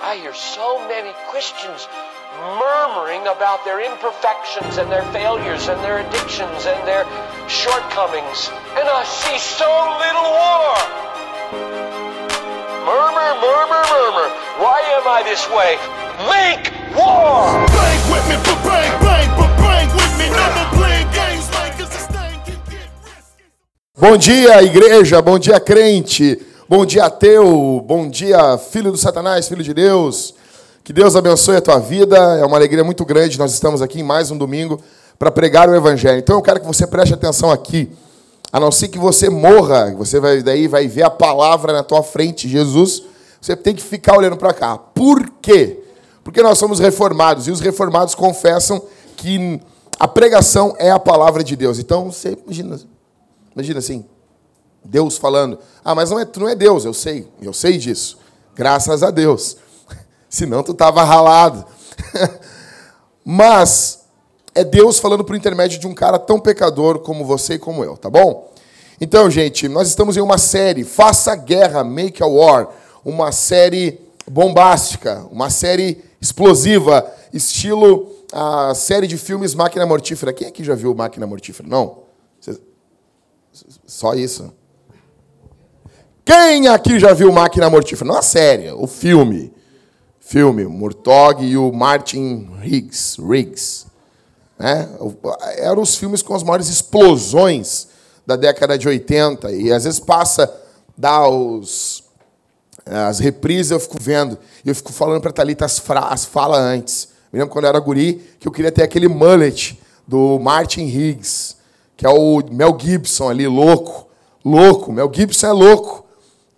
I hear so many Christians murmuring about their imperfections and their failures and their addictions and their shortcomings. And I see so little war. Murmur, murmur, murmur. Why am I this way? Make war! Bang with me, but bang, bang, but bang with me. Never playing games like it's a thing can get risky. Bom dia, igreja. Bom dia, crente. Bom dia, ateu. Bom dia, filho do Satanás, filho de Deus. Que Deus abençoe a tua vida. É uma alegria muito grande. Nós estamos aqui em mais um domingo para pregar o Evangelho. Então eu quero que você preste atenção aqui. A não ser que você morra, você vai daí vai ver a palavra na tua frente, Jesus. Você tem que ficar olhando para cá. Por quê? Porque nós somos reformados e os reformados confessam que a pregação é a palavra de Deus. Então você imagina, imagina assim, Deus falando: Ah, mas não é, tu não é Deus, eu sei, eu sei disso. Graças a Deus. Senão tu estava ralado. mas é Deus falando por intermédio de um cara tão pecador como você e como eu, tá bom? Então, gente, nós estamos em uma série, Faça Guerra, Make a War, uma série bombástica, uma série explosiva, estilo a série de filmes Máquina Mortífera. Quem aqui já viu Máquina Mortífera? Não? Só isso. Quem aqui já viu Máquina Mortífera? Não a série, o filme. Filme, Murtaugh e o Martin Riggs. Riggs. Né? Eram os filmes com as maiores explosões da década de 80. E às vezes passa, dá os, as reprises, eu fico vendo. E eu fico falando para Thalita as, as falas antes. Me lembro quando eu era guri, que eu queria ter aquele mullet do Martin Riggs, que é o Mel Gibson ali, louco. Louco. Mel Gibson é louco.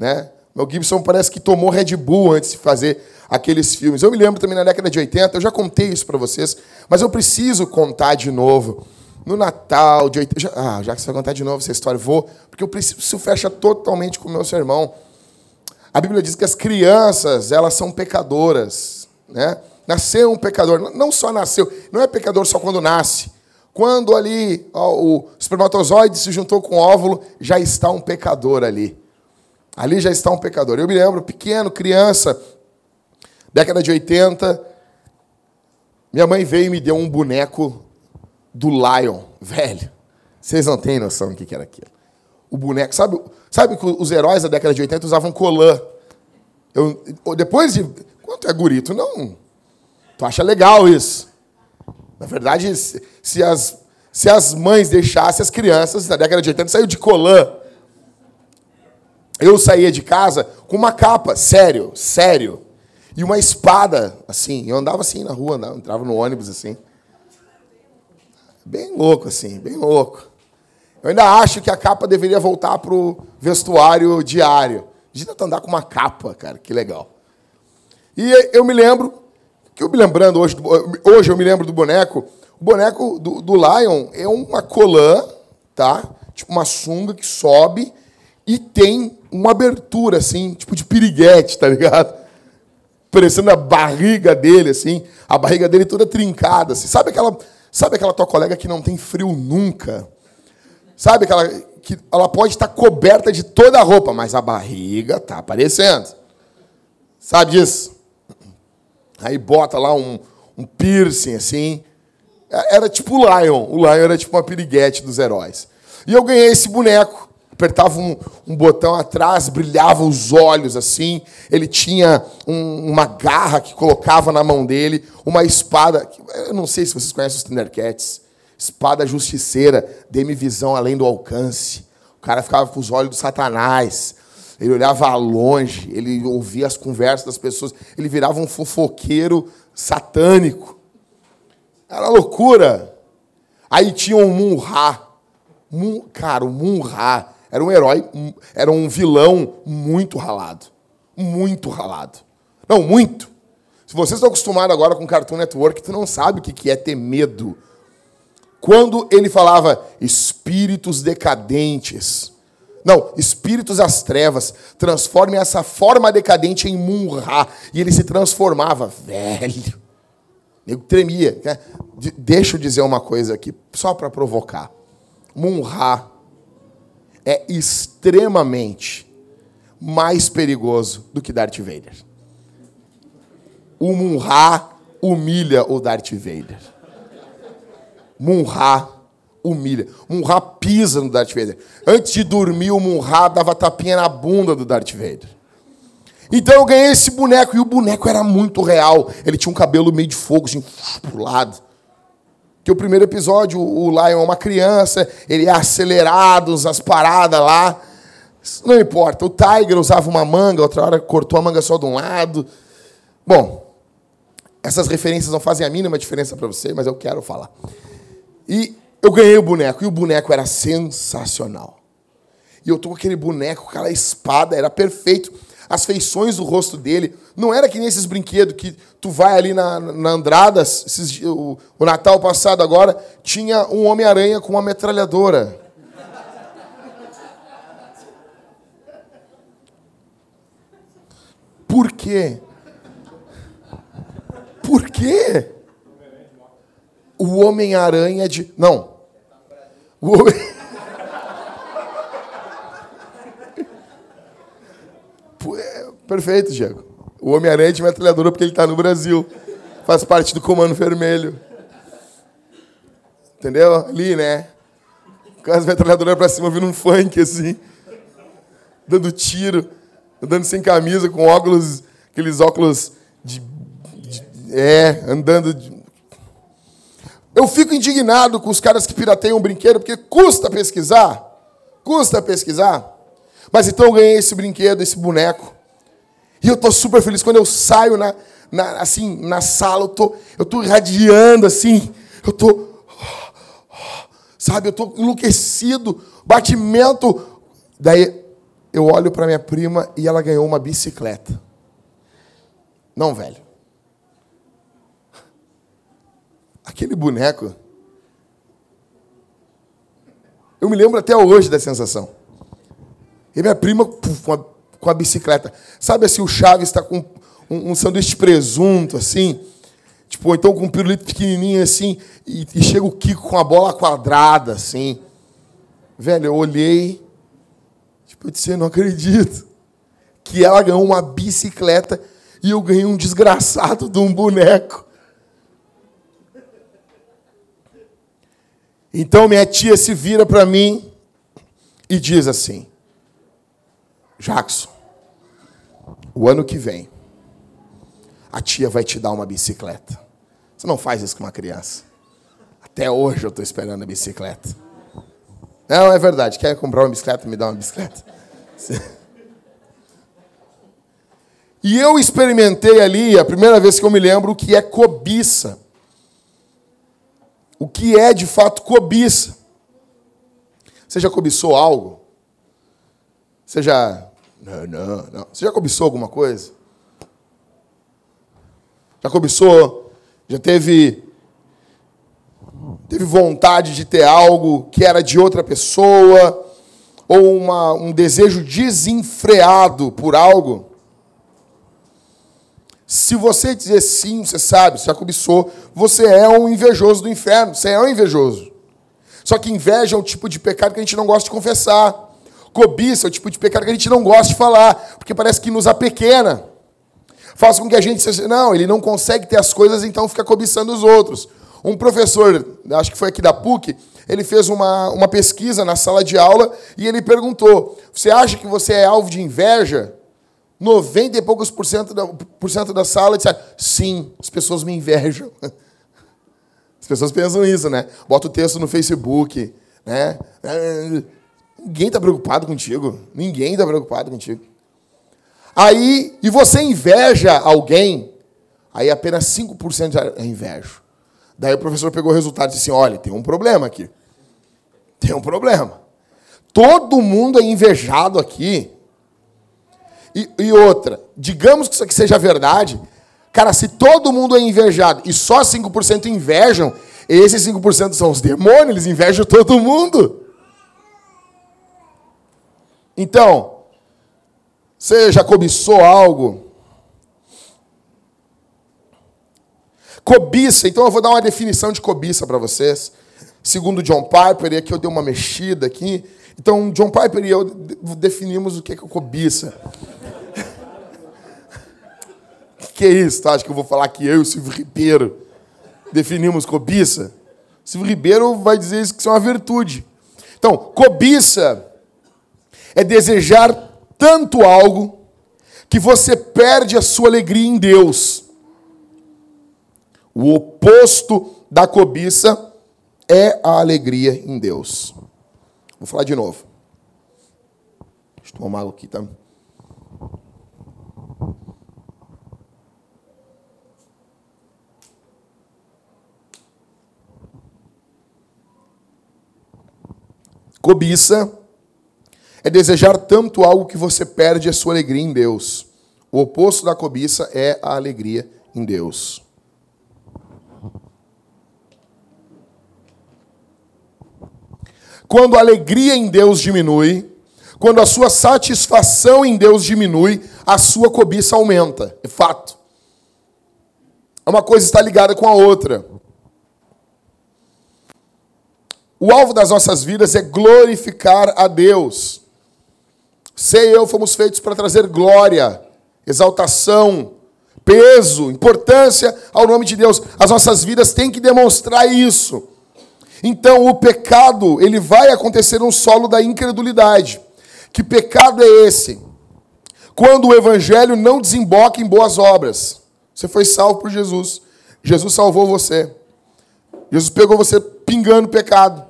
Né? Mel Gibson parece que tomou Red Bull antes de fazer aqueles filmes. Eu me lembro também na década de 80, eu já contei isso para vocês, mas eu preciso contar de novo. No Natal de 80. Já, ah, já que você vai contar de novo essa história, vou, porque eu preciso, isso fecha totalmente com o meu sermão. A Bíblia diz que as crianças, elas são pecadoras, né? Nasceu um pecador, não só nasceu, não é pecador só quando nasce. Quando ali ó, o espermatozoide se juntou com o óvulo, já está um pecador ali. Ali já está um pecador. Eu me lembro, pequeno, criança, década de 80, minha mãe veio e me deu um boneco do Lion, velho. Vocês não têm noção do que era aquilo. O boneco, sabe, sabe que os heróis da década de 80 usavam colã. Eu, depois de. Quanto é gurito? Não. Tu acha legal isso. Na verdade, se, as, se as mães deixassem as crianças da década de 80 saiu de colã. Eu saía de casa com uma capa, sério, sério. E uma espada, assim. Eu andava assim na rua, andava, entrava no ônibus assim. Bem louco, assim, bem louco. Eu ainda acho que a capa deveria voltar para o vestuário diário. Imagina tu andar com uma capa, cara, que legal. E eu me lembro, que eu me lembrando hoje, hoje eu me lembro do boneco. O boneco do, do Lion é uma colã, tá? Tipo uma sunga que sobe e tem uma abertura, assim, tipo de piriguete, tá ligado? Parecendo a barriga dele, assim, a barriga dele toda trincada, assim. Sabe aquela, sabe aquela tua colega que não tem frio nunca? Sabe aquela que ela pode estar coberta de toda a roupa, mas a barriga tá aparecendo. Sabe disso? Aí bota lá um, um piercing assim. É- Era tipo o Lion. O Lion era tipo uma piriguete dos heróis. E eu ganhei esse boneco. Apertava um, um botão atrás, brilhava os olhos assim. Ele tinha um- uma garra que colocava na mão dele, uma espada. que- Eu não sei se vocês conhecem os Thundercats. Espada justiceira, dê-me visão além do alcance. O cara ficava com os olhos do Satanás. Ele olhava longe, ele ouvia as conversas das pessoas, ele virava um fofoqueiro satânico. Era loucura. Aí tinha o Munra. Mun, cara, o Munra era um herói, era um vilão muito ralado. Muito ralado. Não, muito. Se vocês estão acostumados agora com Cartoon Network, tu não sabe o que é ter medo. Quando ele falava espíritos decadentes, não, espíritos das trevas, transforme essa forma decadente em Munra. E ele se transformava, velho. Eu tremia. né? De- Deixa eu dizer uma coisa aqui, só para provocar. Munra é extremamente mais perigoso do que Darth Vader. o Munra humilha o Darth Vader. Munra humilha. Munra pisa no Darth Vader. Antes de dormir, o Munra dava tapinha na bunda do Darth Vader. Então eu ganhei esse boneco, e o boneco era muito real. Ele tinha um cabelo meio de fogo, assim, pro lado. Que o primeiro episódio, o Lion é uma criança, ele é acelerado, as paradas lá. Não importa. O Tiger usava uma manga, outra hora cortou a manga só de um lado. Bom, essas referências não fazem a mínima diferença para você, mas eu quero falar. E eu ganhei o boneco, e o boneco era sensacional. E eu tô com aquele boneco, aquela espada, era perfeito. As feições do rosto dele, não era que nem esses brinquedos que tu vai ali na, na Andradas, esses, o, o Natal passado agora, tinha um Homem-Aranha com uma metralhadora. Por quê? Por quê? O Homem-Aranha de. Não. O Homem... É, perfeito, Diego. O Homem-Aranha de metralhadora porque ele está no Brasil. Faz parte do Comando Vermelho. Entendeu? Ali, né? Com as metralhadoras pra cima, vindo um funk, assim. Dando tiro. Andando sem camisa, com óculos... Aqueles óculos de... de é, andando... De, eu fico indignado com os caras que pirateiam um brinquedo, porque custa pesquisar. Custa pesquisar. Mas então eu ganhei esse brinquedo, esse boneco. E eu tô super feliz quando eu saio na, na assim, na sala, eu tô, eu tô irradiando assim. Eu tô sabe, eu tô enlouquecido, batimento. Daí eu olho para minha prima e ela ganhou uma bicicleta. Não, velho. Aquele boneco. Eu me lembro até hoje da sensação. E minha prima puf, com, a, com a bicicleta. Sabe assim, o Chaves está com um, um, sanduíche de presunto, assim. Tipo, ou então com um pirulito pequenininho, assim. E, e chega o Kiko com a bola quadrada, assim. Velho, eu olhei. Tipo, eu disse, eu não acredito. Que ela ganhou uma bicicleta e eu ganhei um desgraçado de um boneco. Então minha tia se vira para mim e diz assim: Jackson, o ano que vem, a tia vai te dar uma bicicleta. Você não faz isso com uma criança. Até hoje eu estou esperando a bicicleta. Não, é verdade. Quer comprar uma bicicleta? Me dá uma bicicleta. E eu experimentei ali, a primeira vez que eu me lembro, o que é cobiça o que é de fato cobiça. Você já cobiçou algo? Você já. Não, não, não. Você já cobiçou alguma coisa? Já cobiçou? Já teve. Teve vontade de ter algo que era de outra pessoa? Ou uma, um desejo desenfreado por algo? Se você dizer sim, você sabe, você já cobiçou, você é um invejoso do inferno, você é um invejoso. Só que inveja é um tipo de pecado que a gente não gosta de confessar. Cobiça é o tipo de pecado que a gente não gosta de falar, porque parece que nos apequena. Faz com que a gente seja, não, ele não consegue ter as coisas, então fica cobiçando os outros. Um professor, acho que foi aqui da PUC, ele fez uma, uma pesquisa na sala de aula e ele perguntou: Você acha que você é alvo de inveja? 90 e poucos por cento da, por cento da sala disseram, sim, as pessoas me invejam. As pessoas pensam isso, né? Bota o texto no Facebook, né? Ninguém está preocupado contigo. Ninguém está preocupado contigo. Aí, e você inveja alguém, aí apenas 5% é inveja. Daí o professor pegou o resultado e disse assim, olha, tem um problema aqui. Tem um problema. Todo mundo é invejado aqui e, e outra, digamos que isso aqui seja verdade, cara, se todo mundo é invejado e só 5% invejam, esses 5% são os demônios, eles invejam todo mundo. Então, você já cobiçou algo? Cobiça, então eu vou dar uma definição de cobiça para vocês. Segundo John Piper, e aqui eu dei uma mexida aqui. Então, John Piper e eu definimos o que é cobiça. que é isso? Tu acha que eu vou falar que eu e o Silvio Ribeiro definimos cobiça? O Silvio Ribeiro vai dizer isso que isso é uma virtude. Então, cobiça é desejar tanto algo que você perde a sua alegria em Deus. O oposto da cobiça é a alegria em Deus. Vou falar de novo. Deixa eu tomar água aqui, tá? Cobiça é desejar tanto algo que você perde a sua alegria em Deus. O oposto da cobiça é a alegria em Deus. Quando a alegria em Deus diminui, quando a sua satisfação em Deus diminui, a sua cobiça aumenta. É fato. Uma coisa está ligada com a outra. O alvo das nossas vidas é glorificar a Deus. Você e eu fomos feitos para trazer glória, exaltação, peso, importância ao nome de Deus. As nossas vidas têm que demonstrar isso. Então, o pecado, ele vai acontecer no solo da incredulidade. Que pecado é esse? Quando o evangelho não desemboca em boas obras. Você foi salvo por Jesus. Jesus salvou você. Jesus pegou você pingando pecado.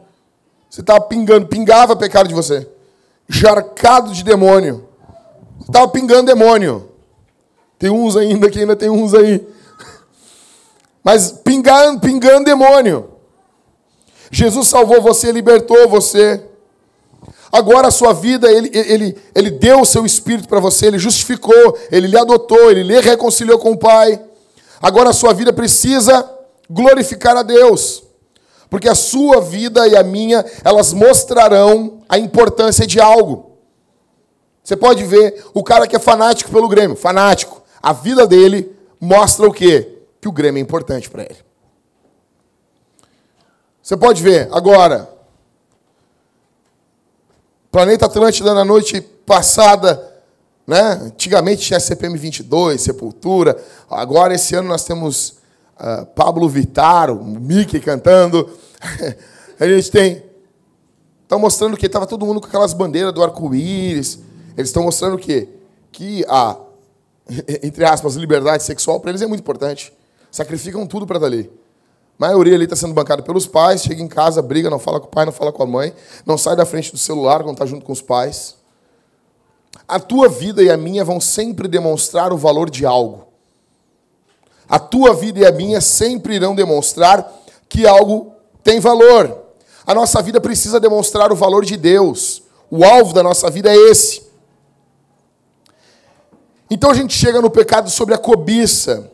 Você estava pingando, pingava pecado de você. Jarcado de demônio. Estava pingando demônio. Tem uns ainda que ainda tem uns aí. Mas pingando, pingando demônio. Jesus salvou você, libertou você. Agora a sua vida, ele, ele, ele deu o seu espírito para você, ele justificou, ele lhe adotou, ele lhe reconciliou com o Pai. Agora a sua vida precisa glorificar a Deus porque a sua vida e a minha, elas mostrarão a importância de algo. Você pode ver o cara que é fanático pelo Grêmio, fanático. A vida dele mostra o quê? Que o Grêmio é importante para ele. Você pode ver agora. Planeta Atlântida na noite passada, né? Antigamente tinha CPM 22, Sepultura. Agora esse ano nós temos uh, Pablo Vittar, o Mickey cantando. a gente tem. Estão mostrando que estava todo mundo com aquelas bandeiras do arco-íris. Eles estão mostrando o quê? Que a, entre aspas, liberdade sexual para eles é muito importante. Sacrificam tudo para estar ali. A maioria ali está sendo bancada pelos pais, chega em casa, briga, não fala com o pai, não fala com a mãe, não sai da frente do celular quando está junto com os pais. A tua vida e a minha vão sempre demonstrar o valor de algo. A tua vida e a minha sempre irão demonstrar que algo tem valor. A nossa vida precisa demonstrar o valor de Deus. O alvo da nossa vida é esse. Então a gente chega no pecado sobre a cobiça.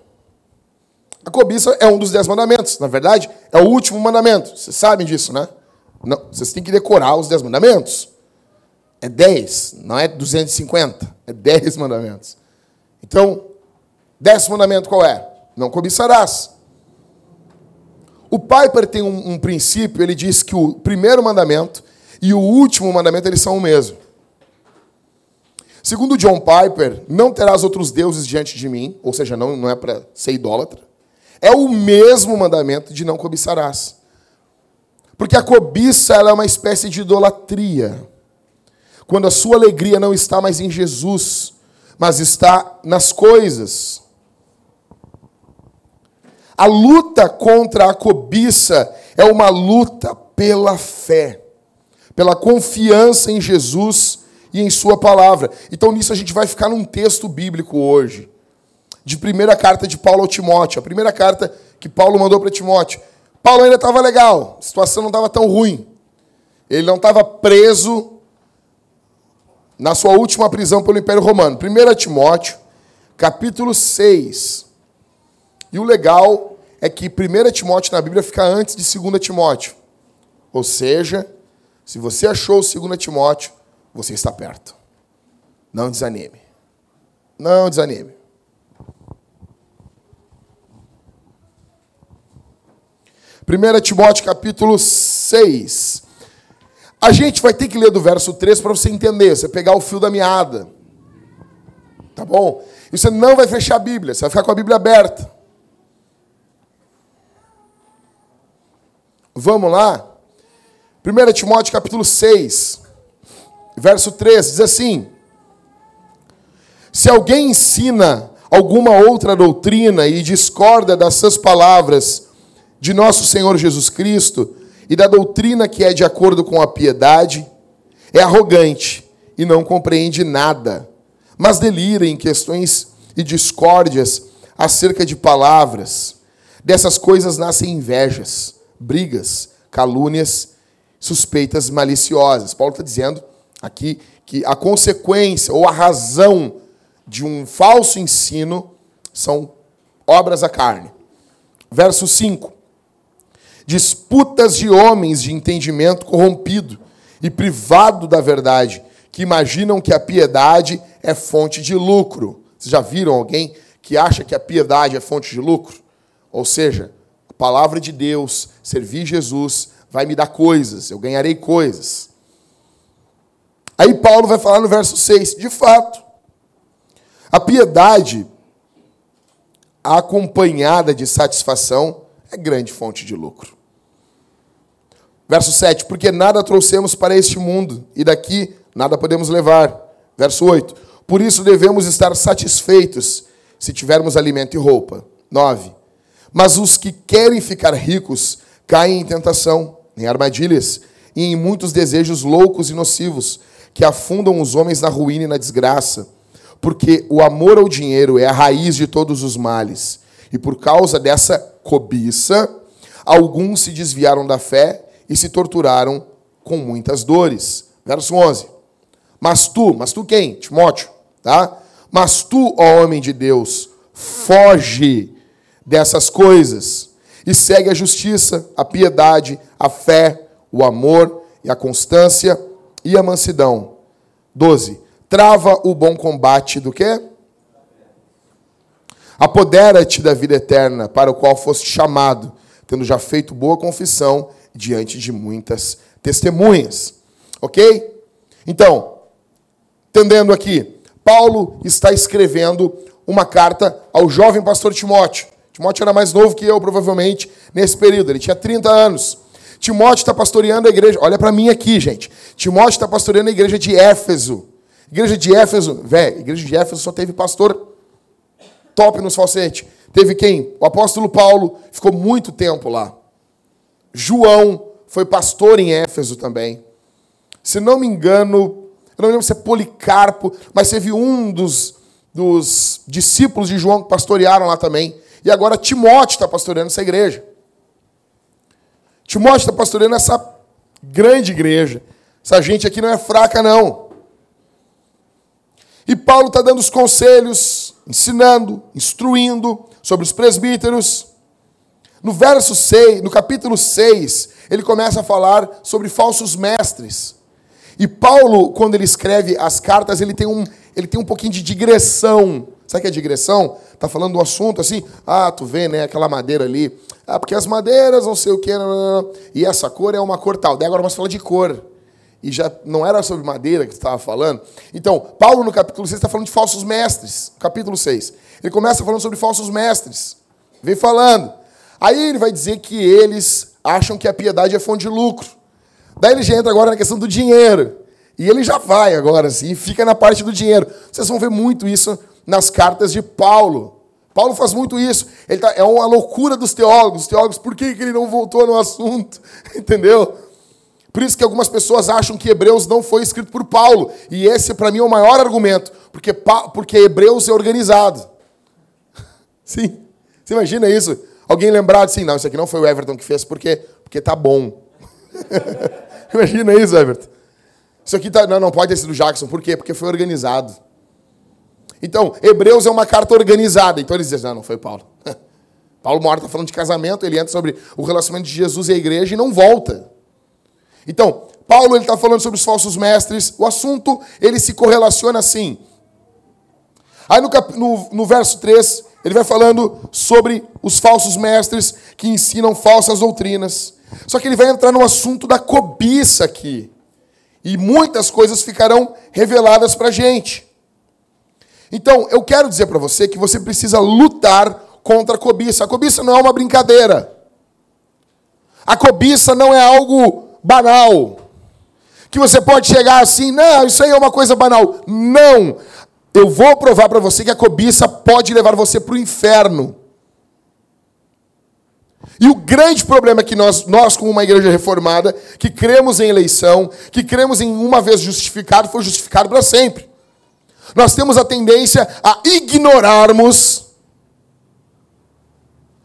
A cobiça é um dos dez mandamentos. Na verdade, é o último mandamento. Vocês sabem disso, né? Não, vocês têm que decorar os dez mandamentos. É dez, não é 250. É dez mandamentos. Então, décimo mandamento qual é? Não cobiçarás. O Piper tem um, um, princípio, ele diz que o primeiro mandamento e o último mandamento eles são o mesmo. Segundo John Piper, não terás outros deuses diante de mim, ou seja, não, não é para ser idólatra. É o mesmo mandamento de não cobiçarás. Porque a cobiça é uma espécie de idolatria. Quando a sua alegria não está mais em Jesus, mas está nas coisas. A luta contra a cobiça é uma luta pela fé, pela confiança em Jesus e em Sua palavra. Então, nisso, a gente vai ficar num texto bíblico hoje, de primeira carta de Paulo ao Timóteo, a primeira carta que Paulo mandou para Timóteo. Paulo ainda estava legal, a situação não estava tão ruim. Ele não estava preso na sua última prisão pelo Império Romano. 1 Timóteo, capítulo 6. E o legal é que 1 Timóteo na Bíblia fica antes de 2 Timóteo. Ou seja, se você achou o 2 Timóteo, você está perto. Não desanime. Não desanime. Primeira Timóteo capítulo 6. A gente vai ter que ler do verso 3 para você entender, você pegar o fio da meada. Tá bom? E você não vai fechar a Bíblia, você vai ficar com a Bíblia aberta. Vamos lá? 1 Timóteo capítulo 6, verso 3, diz assim: Se alguém ensina alguma outra doutrina e discorda das suas palavras de nosso Senhor Jesus Cristo e da doutrina que é de acordo com a piedade, é arrogante e não compreende nada, mas delira em questões e discórdias acerca de palavras. Dessas coisas nascem invejas, brigas, calúnias, suspeitas maliciosas. Paulo está dizendo aqui que a consequência ou a razão de um falso ensino são obras da carne. Verso 5. Disputas de homens de entendimento corrompido e privado da verdade, que imaginam que a piedade é fonte de lucro. Vocês já viram alguém que acha que a piedade é fonte de lucro? Ou seja, palavra de Deus, servir Jesus, vai me dar coisas, eu ganharei coisas. Aí Paulo vai falar no verso 6, de fato, a piedade acompanhada de satisfação é grande fonte de lucro. Verso 7, porque nada trouxemos para este mundo e daqui nada podemos levar. Verso 8, por isso devemos estar satisfeitos se tivermos alimento e roupa. 9, mas os que querem ficar ricos caem em tentação, em armadilhas e em muitos desejos loucos e nocivos que afundam os homens na ruína e na desgraça porque o amor ao dinheiro é a raiz de todos os males. E por causa dessa cobiça, alguns se desviaram da fé e se torturaram com muitas dores. Verso 11. Mas tu, mas tu quem? Timóteo, tá? Mas tu, ó homem de Deus, foge dessas coisas e segue a justiça, a piedade, a fé, o amor e a constância e a mansidão. 12 trava o bom combate do quê? Apodera-te da vida eterna, para o qual foste chamado, tendo já feito boa confissão diante de muitas testemunhas. Ok? Então, entendendo aqui, Paulo está escrevendo uma carta ao jovem pastor Timóteo. Timóteo era mais novo que eu, provavelmente, nesse período. Ele tinha 30 anos. Timóteo está pastoreando a igreja. Olha para mim aqui, gente. Timóteo está pastoreando a igreja de Éfeso. Igreja de Éfeso, velho, igreja de Éfeso só teve pastor top nos falsetes. Teve quem? O apóstolo Paulo ficou muito tempo lá. João foi pastor em Éfeso também. Se não me engano, eu não lembro se é Policarpo, mas teve um dos, dos discípulos de João que pastorearam lá também. E agora Timóteo está pastoreando essa igreja. Timóteo está pastoreando essa grande igreja. Essa gente aqui não é fraca, não. E Paulo está dando os conselhos, ensinando, instruindo sobre os presbíteros. No verso 6, no capítulo 6, ele começa a falar sobre falsos mestres. E Paulo, quando ele escreve as cartas, ele tem um, ele tem um pouquinho de digressão. Sabe o que é digressão? Está falando do assunto assim, ah, tu vê, né, aquela madeira ali. Ah, porque as madeiras, não sei o quê, e essa cor é uma cor tal. Daí agora vamos falar de cor e já não era sobre madeira que estava falando. Então, Paulo no capítulo 6 está falando de falsos mestres, capítulo 6. Ele começa falando sobre falsos mestres. Vem falando. Aí ele vai dizer que eles acham que a piedade é fonte de lucro. Daí ele já entra agora na questão do dinheiro. E ele já vai agora, assim, fica na parte do dinheiro. Vocês vão ver muito isso nas cartas de Paulo. Paulo faz muito isso. Ele tá, é uma loucura dos teólogos. Os teólogos, por que, que ele não voltou no assunto? Entendeu? Por isso que algumas pessoas acham que Hebreus não foi escrito por Paulo. E esse, para mim, é o maior argumento. Porque, porque Hebreus é organizado. Sim. Você imagina isso? Alguém lembrar assim, não, isso aqui não foi o Everton que fez, porque, porque tá bom. imagina isso, Everton. Isso aqui tá, não, não pode ter sido Jackson. Por quê? Porque foi organizado. Então, Hebreus é uma carta organizada. Então eles dizem, não, não foi Paulo. Paulo Mora está falando de casamento, ele entra sobre o relacionamento de Jesus e a igreja e não volta. Então, Paulo está falando sobre os falsos mestres. O assunto ele se correlaciona assim. Aí no, cap, no, no verso 3, ele vai falando sobre os falsos mestres que ensinam falsas doutrinas. Só que ele vai entrar no assunto da cobiça aqui. E muitas coisas ficarão reveladas para a gente. Então, eu quero dizer para você que você precisa lutar contra a cobiça. A cobiça não é uma brincadeira. A cobiça não é algo banal. Que você pode chegar assim, não, isso aí é uma coisa banal. Não. Eu vou provar para você que a cobiça pode levar você para o inferno. E o grande problema é que nós, nós, como uma igreja reformada, que cremos em eleição, que cremos em uma vez justificado, foi justificado para sempre. Nós temos a tendência a ignorarmos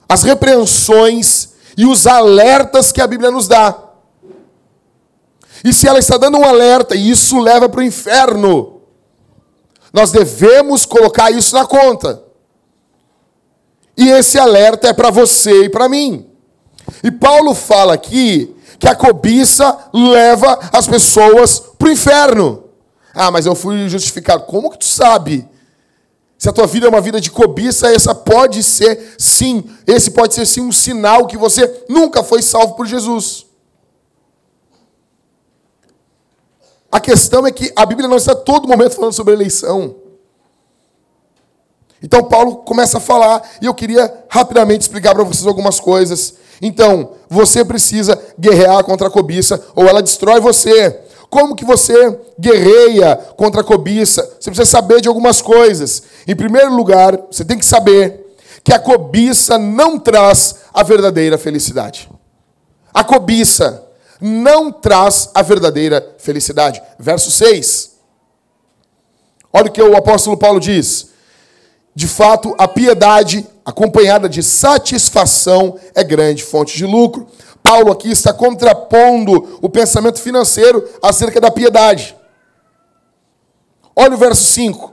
as repreensões e os alertas que a Bíblia nos dá. E se ela está dando um alerta e isso leva para o inferno, nós devemos colocar isso na conta. E esse alerta é para você e para mim. E Paulo fala aqui que a cobiça leva as pessoas para o inferno. Ah, mas eu fui justificado. Como que tu sabe? Se a tua vida é uma vida de cobiça, essa pode ser sim, esse pode ser sim um sinal que você nunca foi salvo por Jesus. A questão é que a Bíblia não está todo momento falando sobre eleição. Então Paulo começa a falar e eu queria rapidamente explicar para vocês algumas coisas. Então, você precisa guerrear contra a cobiça ou ela destrói você. Como que você guerreia contra a cobiça? Você precisa saber de algumas coisas. Em primeiro lugar, você tem que saber que a cobiça não traz a verdadeira felicidade. A cobiça não traz a verdadeira felicidade. Verso 6. Olha o que o apóstolo Paulo diz. De fato, a piedade acompanhada de satisfação é grande fonte de lucro. Paulo aqui está contrapondo o pensamento financeiro acerca da piedade. Olha o verso 5.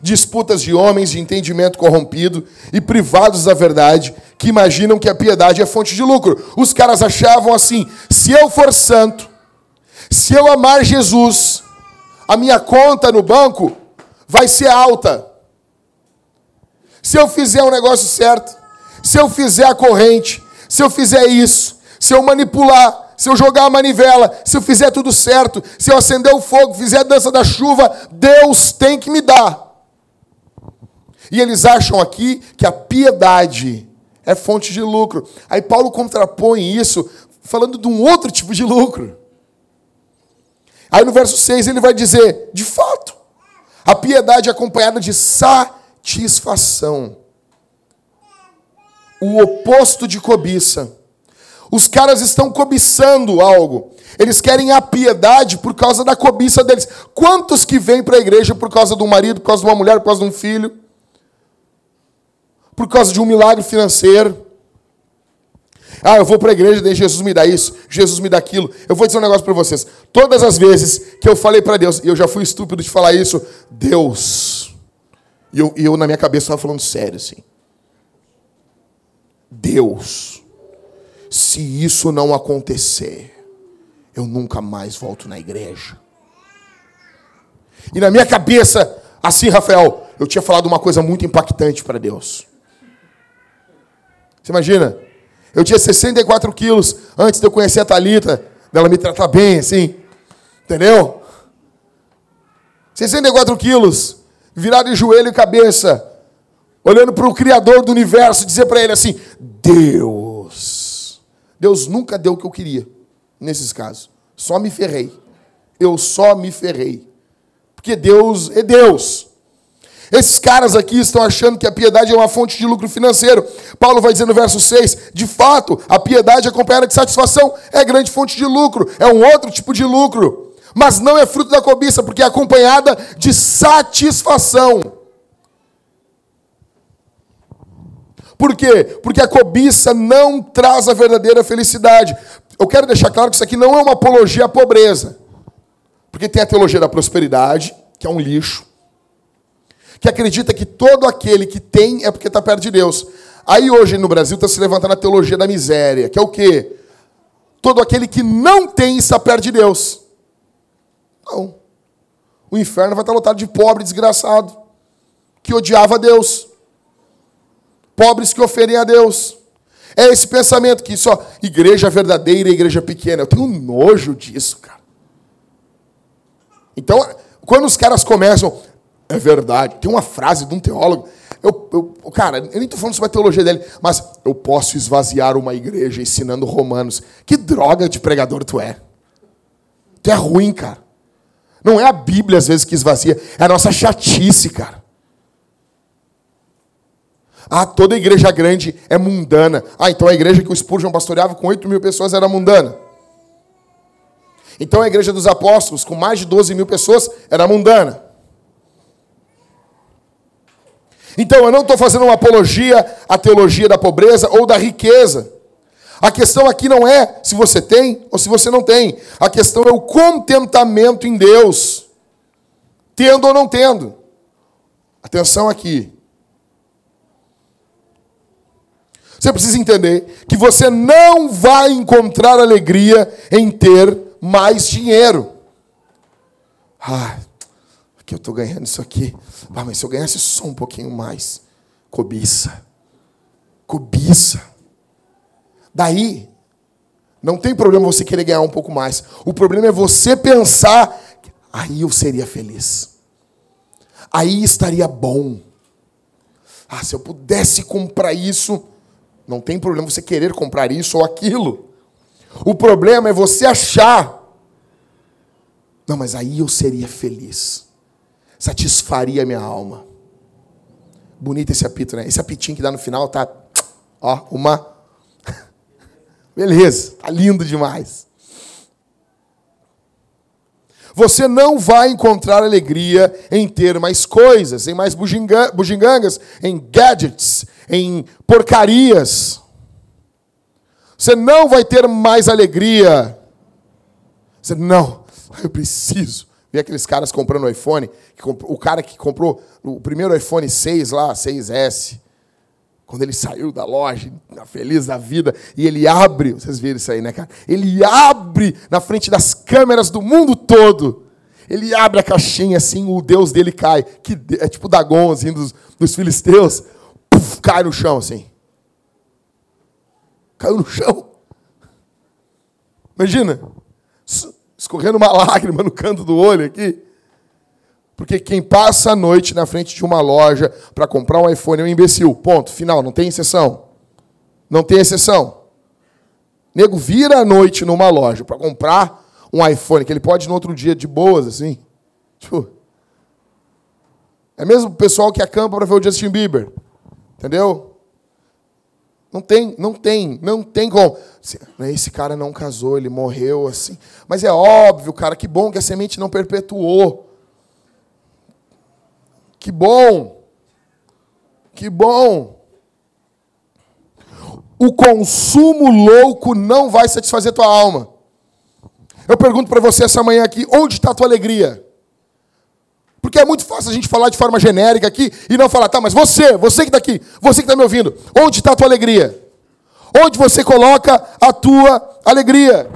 Disputas de homens de entendimento corrompido e privados da verdade, que imaginam que a piedade é fonte de lucro. Os caras achavam assim: se eu for santo, se eu amar Jesus, a minha conta no banco vai ser alta. Se eu fizer um negócio certo, se eu fizer a corrente, se eu fizer isso, se eu manipular, se eu jogar a manivela, se eu fizer tudo certo, se eu acender o fogo, fizer a dança da chuva, Deus tem que me dar. E eles acham aqui que a piedade é fonte de lucro. Aí Paulo contrapõe isso falando de um outro tipo de lucro. Aí no verso 6 ele vai dizer: de fato, a piedade é acompanhada de satisfação. O oposto de cobiça. Os caras estão cobiçando algo. Eles querem a piedade por causa da cobiça deles. Quantos que vêm para a igreja por causa de um marido, por causa de uma mulher, por causa de um filho? Por causa de um milagre financeiro? Ah, eu vou para a igreja, daí Jesus me dá isso, Jesus me dá aquilo. Eu vou dizer um negócio para vocês. Todas as vezes que eu falei para Deus, e eu já fui estúpido de falar isso, Deus, e eu, e eu na minha cabeça, estava falando sério assim. Deus, se isso não acontecer, eu nunca mais volto na igreja. E na minha cabeça, assim, Rafael, eu tinha falado uma coisa muito impactante para Deus. Você imagina? Eu tinha 64 quilos antes de eu conhecer a Thalita, dela me tratar bem, assim. Entendeu? 64 quilos virado de joelho e cabeça, olhando para o Criador do universo, dizer para ele assim: Deus. Deus nunca deu o que eu queria nesses casos. Só me ferrei. Eu só me ferrei. Porque Deus é Deus. Esses caras aqui estão achando que a piedade é uma fonte de lucro financeiro. Paulo vai dizer no verso 6: de fato, a piedade acompanhada de satisfação é grande fonte de lucro, é um outro tipo de lucro mas não é fruto da cobiça, porque é acompanhada de satisfação. Por quê? Porque a cobiça não traz a verdadeira felicidade. Eu quero deixar claro que isso aqui não é uma apologia à pobreza. Porque tem a teologia da prosperidade, que é um lixo, que acredita que todo aquele que tem é porque está perto de Deus. Aí hoje no Brasil está se levantando a teologia da miséria, que é o quê? Todo aquele que não tem está perto de Deus. Não. O inferno vai estar lotado de pobre desgraçado, que odiava Deus. Pobres que oferem a Deus. É esse pensamento que só igreja verdadeira igreja pequena. Eu tenho nojo disso, cara. Então, quando os caras começam, É verdade. Tem uma frase de um teólogo. Eu, eu, cara, eu nem estou falando sobre a teologia dele, mas eu posso esvaziar uma igreja ensinando romanos. Que droga de pregador tu é. Tu é ruim, cara. Não é a Bíblia às vezes que esvazia, é a nossa chatice, cara. Ah, toda igreja grande é mundana. Ah, então a igreja que o Spurgeon pastoreava com 8 mil pessoas era mundana. Então a igreja dos apóstolos, com mais de 12 mil pessoas, era mundana. Então eu não estou fazendo uma apologia à teologia da pobreza ou da riqueza. A questão aqui não é se você tem ou se você não tem. A questão é o contentamento em Deus, tendo ou não tendo. Atenção aqui. Você precisa entender que você não vai encontrar alegria em ter mais dinheiro. Ah, que eu estou ganhando isso aqui. Ah, mas se eu ganhasse só um pouquinho mais. Cobiça. Cobiça. Daí, não tem problema você querer ganhar um pouco mais. O problema é você pensar, aí eu seria feliz. Aí estaria bom. Ah, se eu pudesse comprar isso, não tem problema você querer comprar isso ou aquilo. O problema é você achar. Não, mas aí eu seria feliz. Satisfaria minha alma. Bonito esse apito, né? Esse apitinho que dá no final tá. Ó, uma. Beleza, tá lindo demais. Você não vai encontrar alegria em ter mais coisas, em mais bugigangas, em gadgets, em porcarias. Você não vai ter mais alegria. Você não, eu preciso. Vi aqueles caras comprando o iPhone, o cara que comprou o primeiro iPhone 6 lá, 6S, quando ele saiu da loja, feliz da vida, e ele abre, vocês viram isso aí, né, cara? Ele abre na frente das câmeras do mundo todo. Ele abre a caixinha assim, o Deus dele cai, que é tipo Dagon, assim, dos, dos filisteus, cai no chão assim. Caiu no chão. Imagina, escorrendo uma lágrima no canto do olho aqui. Porque quem passa a noite na frente de uma loja para comprar um iPhone é um imbecil. Ponto. Final. Não tem exceção. Não tem exceção. Nego vira a noite numa loja para comprar um iPhone, que ele pode no outro dia de boas, assim. Tipo, é mesmo o pessoal que acampa para ver o Justin Bieber. Entendeu? Não tem, não tem, não tem como. Esse cara não casou, ele morreu assim. Mas é óbvio, cara, que bom que a semente não perpetuou. Que bom! Que bom! O consumo louco não vai satisfazer tua alma. Eu pergunto para você essa manhã aqui, onde está a tua alegria? Porque é muito fácil a gente falar de forma genérica aqui e não falar, tá, mas você, você que está aqui, você que está me ouvindo, onde está a tua alegria? Onde você coloca a tua alegria?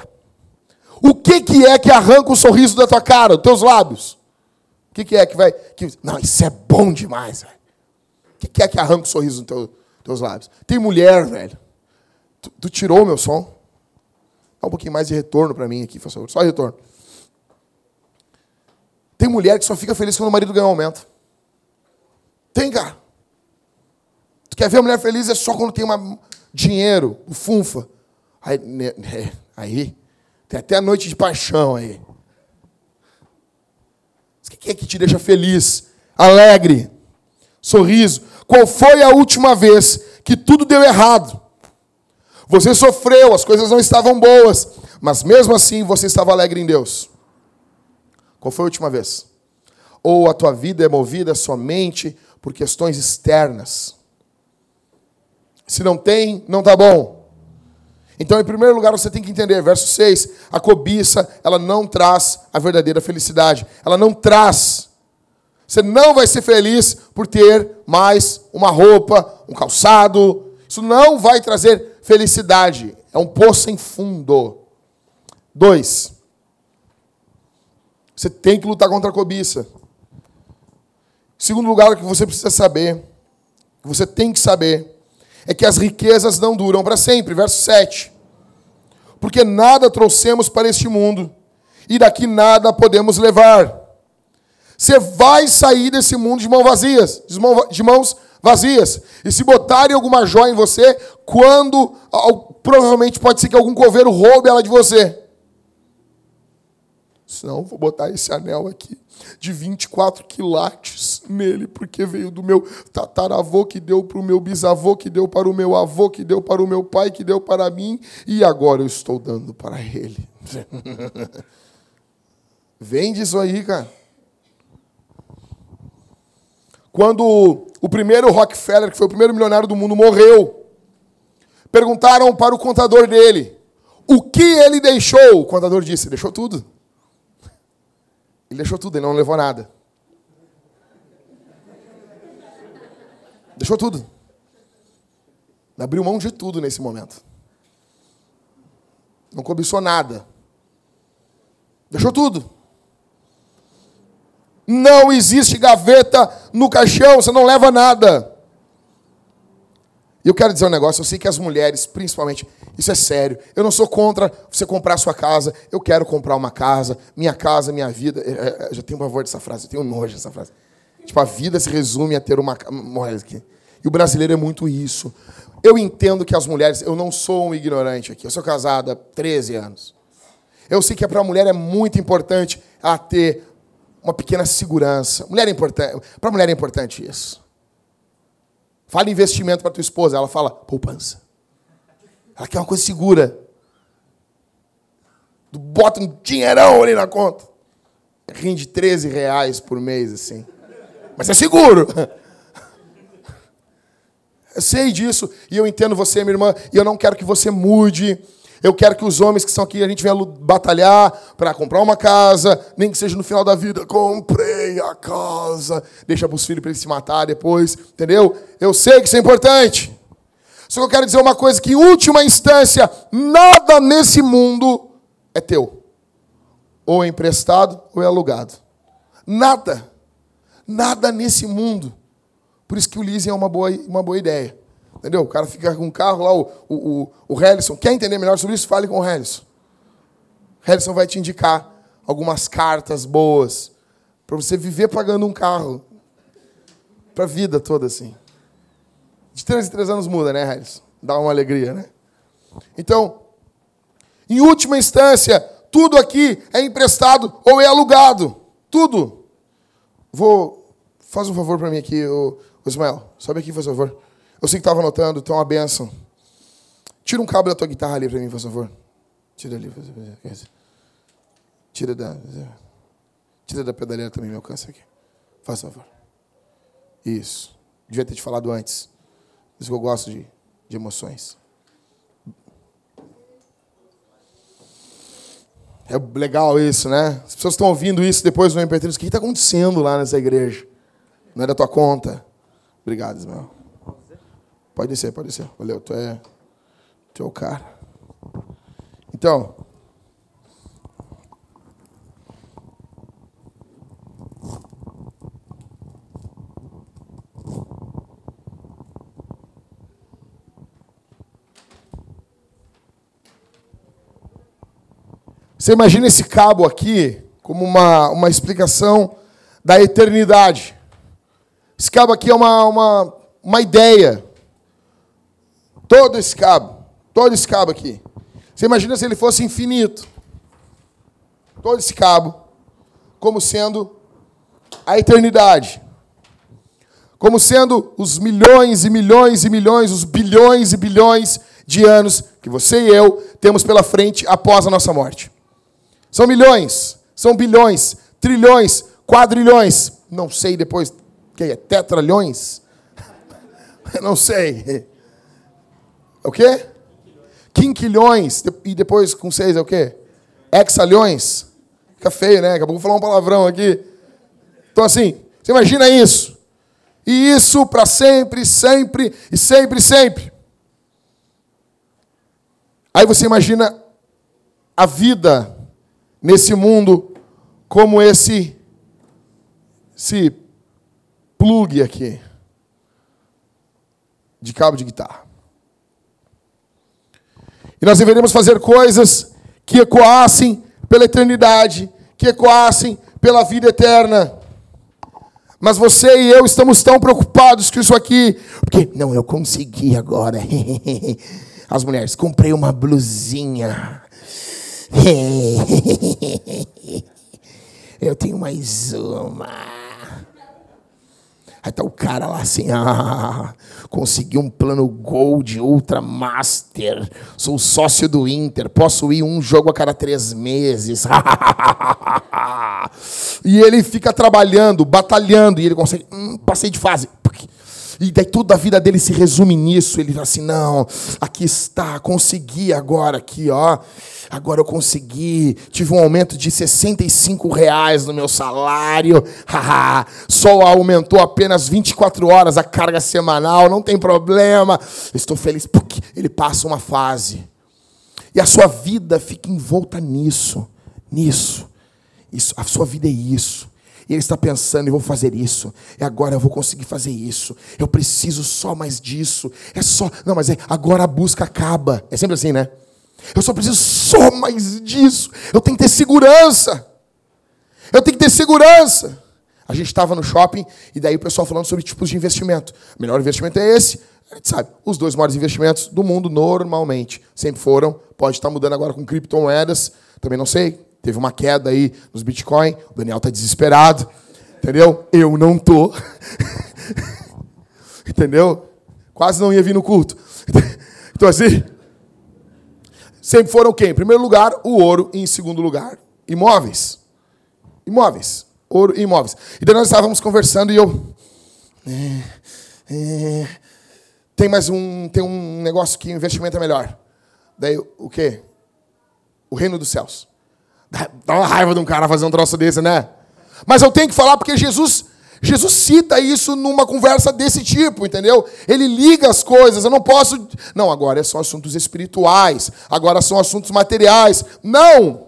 O que, que é que arranca o sorriso da tua cara, dos teus lábios? que, que é que vai. Que, não, isso é bom demais, velho. O que, que é que arranca o sorriso nos teu, teus lábios? Tem mulher, velho. Tu, tu tirou o meu som? Dá um pouquinho mais de retorno para mim aqui, por favor. Só retorno. Tem mulher que só fica feliz quando o marido ganha um aumento. Tem, cara. Tu quer ver a mulher feliz é só quando tem uma, dinheiro, o funfa. Aí, né, né, aí, tem até a noite de paixão aí. O que é que te deixa feliz, alegre, sorriso? Qual foi a última vez que tudo deu errado? Você sofreu, as coisas não estavam boas, mas mesmo assim você estava alegre em Deus. Qual foi a última vez? Ou a tua vida é movida somente por questões externas? Se não tem, não está bom. Então, em primeiro lugar, você tem que entender, verso 6, a cobiça, ela não traz a verdadeira felicidade. Ela não traz. Você não vai ser feliz por ter mais uma roupa, um calçado. Isso não vai trazer felicidade. É um poço sem fundo. Dois, você tem que lutar contra a cobiça. Segundo lugar, o que você precisa saber, que você tem que saber, é que as riquezas não duram para sempre. Verso 7. Porque nada trouxemos para este mundo, e daqui nada podemos levar. Você vai sair desse mundo de mãos vazias, de mão- de mãos vazias. E se botarem alguma joia em você, quando al- provavelmente pode ser que algum coveiro roube ela de você. Senão, vou botar esse anel aqui de 24 quilates nele, porque veio do meu tataravô, que deu para o meu bisavô, que deu para o meu avô, que deu para o meu pai, que deu para mim, e agora eu estou dando para ele. Vende isso aí, cara. Quando o primeiro Rockefeller, que foi o primeiro milionário do mundo, morreu, perguntaram para o contador dele o que ele deixou. O contador disse: deixou tudo. Ele deixou tudo, ele não levou nada. Deixou tudo. Abriu mão de tudo nesse momento. Não cobiçou nada. Deixou tudo. Não existe gaveta no caixão, você não leva nada. E eu quero dizer um negócio, eu sei que as mulheres, principalmente, isso é sério. Eu não sou contra você comprar sua casa. Eu quero comprar uma casa, minha casa, minha vida. É, é, Eu já tenho pavor dessa frase, eu tenho nojo dessa frase. Tipo, a vida se resume a ter uma casa. E o brasileiro é muito isso. Eu entendo que as mulheres, eu não sou um ignorante aqui. Eu sou casado há 13 anos. Eu sei que para a mulher é muito importante ela ter uma pequena segurança. Mulher é importante. Para a mulher é importante isso. Fala investimento para tua esposa, ela fala poupança. Ela quer uma coisa segura. Bota um dinheirão ali na conta. Rende 13 reais por mês, assim. Mas é seguro. Eu sei disso e eu entendo você, minha irmã, e eu não quero que você mude. Eu quero que os homens que estão aqui, a gente venha batalhar para comprar uma casa, nem que seja no final da vida. Comprei a casa. Deixa para os filhos para eles se matar depois, entendeu? Eu sei que isso é importante. Só que eu quero dizer uma coisa: que em última instância, nada nesse mundo é teu. Ou é emprestado ou é alugado. Nada. Nada nesse mundo. Por isso que o leasing é uma boa, uma boa ideia. Entendeu? O cara fica com um carro lá, o, o, o, o. Quer entender melhor sobre isso? Fale com o Helison. O vai te indicar algumas cartas boas para você viver pagando um carro. Para a vida toda, assim. De três em três anos muda, né, Helison? Dá uma alegria, né? Então, em última instância, tudo aqui é emprestado ou é alugado. Tudo. Vou. Faz um favor para mim aqui, ô Ismael. Sobe aqui, por favor. Eu sei que estava anotando, então uma benção. Tira um cabo da tua guitarra ali para mim, por favor. Tira ali. Tira da. Tira da pedaleira também, me alcança aqui. Faz favor. Isso. Devia ter te falado antes. Por isso que eu gosto de, de emoções. É legal isso, né? As pessoas estão ouvindo isso depois no MP3. O que está acontecendo lá nessa igreja? Não é da tua conta. Obrigado, Ismael. Pode descer, pode descer. Valeu, tu é, tu é o cara. Então, Você imagina esse cabo aqui como uma, uma explicação da eternidade. Esse cabo aqui é uma, uma, uma ideia. Todo esse cabo, todo esse cabo aqui. Você imagina se ele fosse infinito. Todo esse cabo, como sendo a eternidade. Como sendo os milhões e milhões e milhões, os bilhões e bilhões de anos que você e eu temos pela frente após a nossa morte. São milhões, são bilhões, trilhões, quadrilhões. Não sei depois, que é tetralhões? Não sei. É o quê? Quinquilhões. E depois com seis é o quê? Hexalhões. Fica feio, né? Acabou de falar um palavrão aqui. Então, assim, você imagina isso. E isso para sempre, sempre e sempre, sempre. Aí você imagina a vida nesse mundo como esse esse plug aqui de cabo de guitarra. E nós deveríamos fazer coisas que ecoassem pela eternidade, que ecoassem pela vida eterna. Mas você e eu estamos tão preocupados com isso aqui. Porque, não, eu consegui agora. As mulheres, comprei uma blusinha. Eu tenho mais uma. Aí tá o cara lá assim, ah, consegui um plano Gold Ultra Master, sou sócio do Inter, posso ir um jogo a cada três meses. e ele fica trabalhando, batalhando, e ele consegue, hum, passei de fase. E daí toda a vida dele se resume nisso. Ele fala assim: não, aqui está, consegui agora, aqui, ó. Agora eu consegui, tive um aumento de 65 reais no meu salário. Só aumentou apenas 24 horas a carga semanal, não tem problema. Estou feliz porque ele passa uma fase. E a sua vida fica envolta nisso, nisso. Isso, a sua vida é isso. E ele está pensando, eu vou fazer isso. E agora eu vou conseguir fazer isso. Eu preciso só mais disso. É só. Não, mas é, agora a busca acaba. É sempre assim, né? Eu só preciso só mais disso. Eu tenho que ter segurança. Eu tenho que ter segurança. A gente estava no shopping e daí o pessoal falando sobre tipos de investimento. O melhor investimento é esse. A gente sabe, os dois maiores investimentos do mundo normalmente sempre foram. Pode estar mudando agora com criptomoedas. Também não sei. Teve uma queda aí nos Bitcoin. O Daniel está desesperado. Entendeu? Eu não tô. Entendeu? Quase não ia vir no culto. Então assim, sempre foram quem? Em primeiro lugar, o ouro e em segundo lugar, imóveis. Imóveis. Ouro e imóveis. E daí nós estávamos conversando e eu é, é, tem mais um tem um negócio que investimento é melhor. Daí o quê? O reino dos céus. Dá uma raiva de um cara fazer um troço desse, né? Mas eu tenho que falar porque Jesus Jesus cita isso numa conversa desse tipo, entendeu? Ele liga as coisas, eu não posso. Não, agora são assuntos espirituais, agora são assuntos materiais. Não!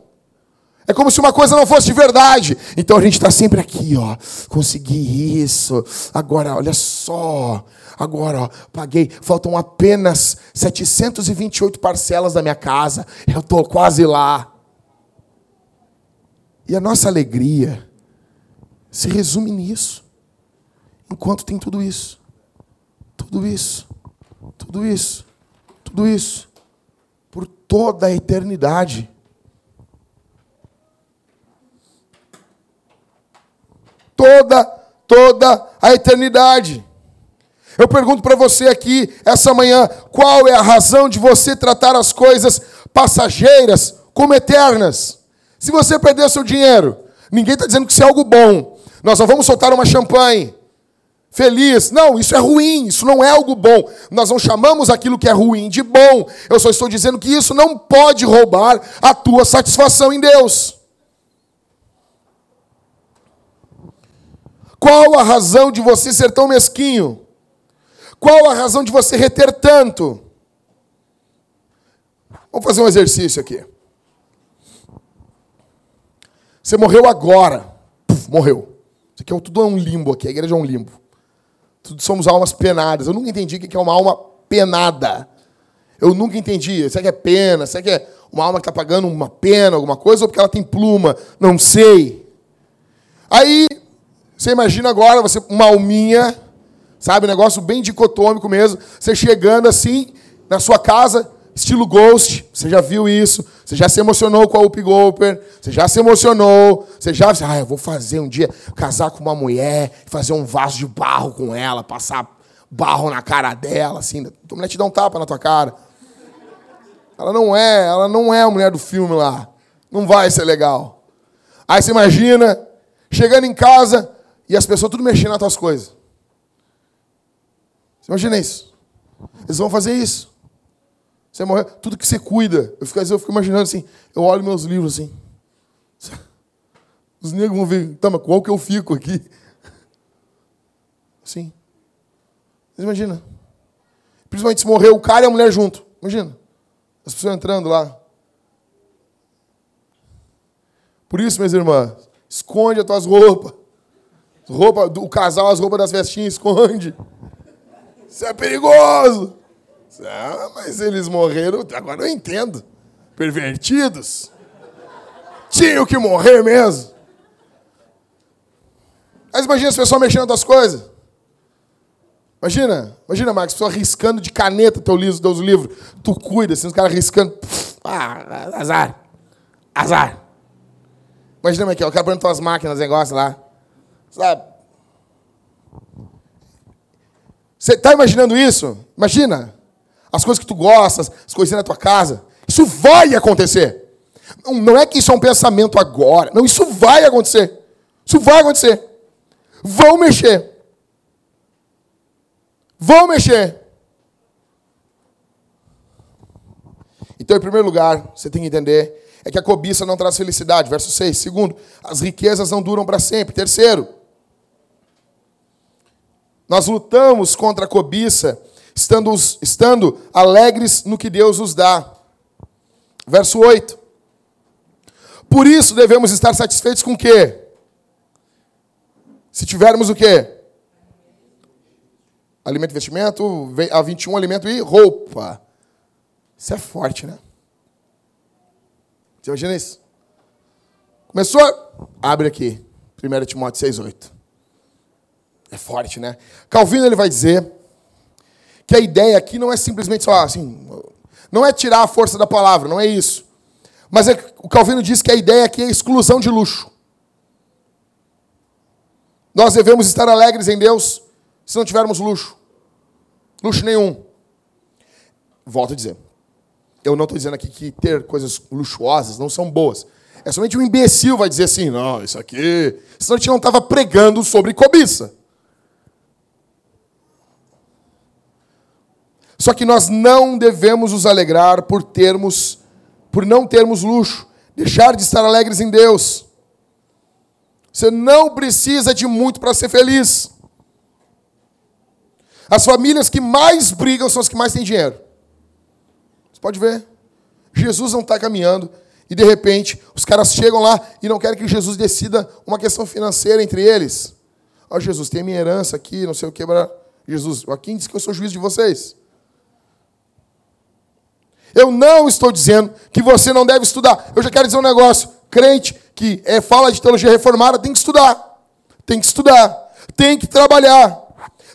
É como se uma coisa não fosse de verdade. Então a gente está sempre aqui, ó. Consegui isso. Agora, olha só. Agora, ó, paguei. Faltam apenas 728 parcelas da minha casa. Eu estou quase lá. E a nossa alegria se resume nisso. Enquanto tem tudo isso. Tudo isso. Tudo isso. Tudo isso. Por toda a eternidade. Toda, toda a eternidade. Eu pergunto para você aqui, essa manhã, qual é a razão de você tratar as coisas passageiras como eternas? Se você perder seu dinheiro, ninguém está dizendo que isso é algo bom. Nós não vamos soltar uma champanhe. Feliz. Não, isso é ruim, isso não é algo bom. Nós não chamamos aquilo que é ruim de bom. Eu só estou dizendo que isso não pode roubar a tua satisfação em Deus. Qual a razão de você ser tão mesquinho? Qual a razão de você reter tanto? Vamos fazer um exercício aqui. Você morreu agora. Puf, morreu. Isso aqui é tudo é um limbo aqui. A igreja é um limbo. Tudo somos almas penadas. Eu nunca entendi o que é uma alma penada. Eu nunca entendi. Será que é pena? Será que é uma alma que está pagando uma pena, alguma coisa, ou porque ela tem pluma? Não sei. Aí, você imagina agora, você uma alminha, sabe, um negócio bem dicotômico mesmo, você chegando assim na sua casa, Estilo Ghost, você já viu isso? Você já se emocionou com a Up Golper? Você já se emocionou? Você já, ah, eu vou fazer um dia casar com uma mulher, fazer um vaso de barro com ela, passar barro na cara dela, assim, a mulher te dá um tapa na tua cara. Ela não é, ela não é a mulher do filme lá. Não vai ser legal. Aí você imagina chegando em casa e as pessoas tudo mexendo nas tuas coisas. Você imagina isso? Eles vão fazer isso. Você morrer, tudo que você cuida. Eu fico, eu fico imaginando assim, eu olho meus livros assim. Os negros vão ver, tá, mas qual que eu fico aqui? Assim. Você imagina? Principalmente se morrer o cara e a mulher junto. Imagina. As pessoas entrando lá. Por isso, minhas irmãs, esconde as tuas roupas. Roupa, o casal, as roupas das festinhas, esconde. Isso é perigoso. Ah, mas eles morreram, agora eu entendo. Pervertidos. Tinham que morrer mesmo. Mas imagina as pessoas mexendo tuas coisas. Imagina, imagina, Max, pessoa riscando de caneta teu livro, teus livros. Tu cuida, assim, os caras riscando. Pff, ah, azar. Azar. Imagina como que é, o cara põe tuas máquinas, negócio lá. Sabe? Você está imaginando isso? Imagina. As coisas que tu gostas, as coisinhas na tua casa. Isso vai acontecer. Não, não é que isso é um pensamento agora. Não, isso vai acontecer. Isso vai acontecer. Vão mexer. Vão mexer. Então, em primeiro lugar, você tem que entender é que a cobiça não traz felicidade. Verso 6. Segundo, as riquezas não duram para sempre. Terceiro, nós lutamos contra a cobiça, estando, estando alegres no que Deus nos dá. Verso 8. Por isso devemos estar satisfeitos com o quê? Se tivermos o quê? Alimento e vestimento, a 21 alimento e roupa. Isso é forte, né? Você imagina isso? Começou? Abre aqui. 1 Timóteo 6,8. É forte, né? Calvino ele vai dizer que a ideia aqui não é simplesmente só assim, não é tirar a força da palavra, não é isso. Mas é, o Calvino diz que a ideia aqui é exclusão de luxo. Nós devemos estar alegres em Deus se não tivermos luxo. Luxo nenhum. Volto a dizer. Eu não estou dizendo aqui que ter coisas luxuosas não são boas. É somente um imbecil vai dizer assim, não, isso aqui. Senão a gente não estava pregando sobre cobiça. Só que nós não devemos nos alegrar por termos, por não termos luxo, deixar de estar alegres em Deus. Você não precisa de muito para ser feliz. As famílias que mais brigam são as que mais têm dinheiro. Você pode ver. Jesus não está caminhando e de repente os caras chegam lá e não querem que Jesus decida uma questão financeira entre eles. Ó, oh, Jesus, tem minha herança aqui, não sei o que. Jesus, aqui diz que eu sou juiz de vocês. Eu não estou dizendo que você não deve estudar. Eu já quero dizer um negócio. Crente que é, fala de teologia reformada tem que estudar. Tem que estudar. Tem que trabalhar.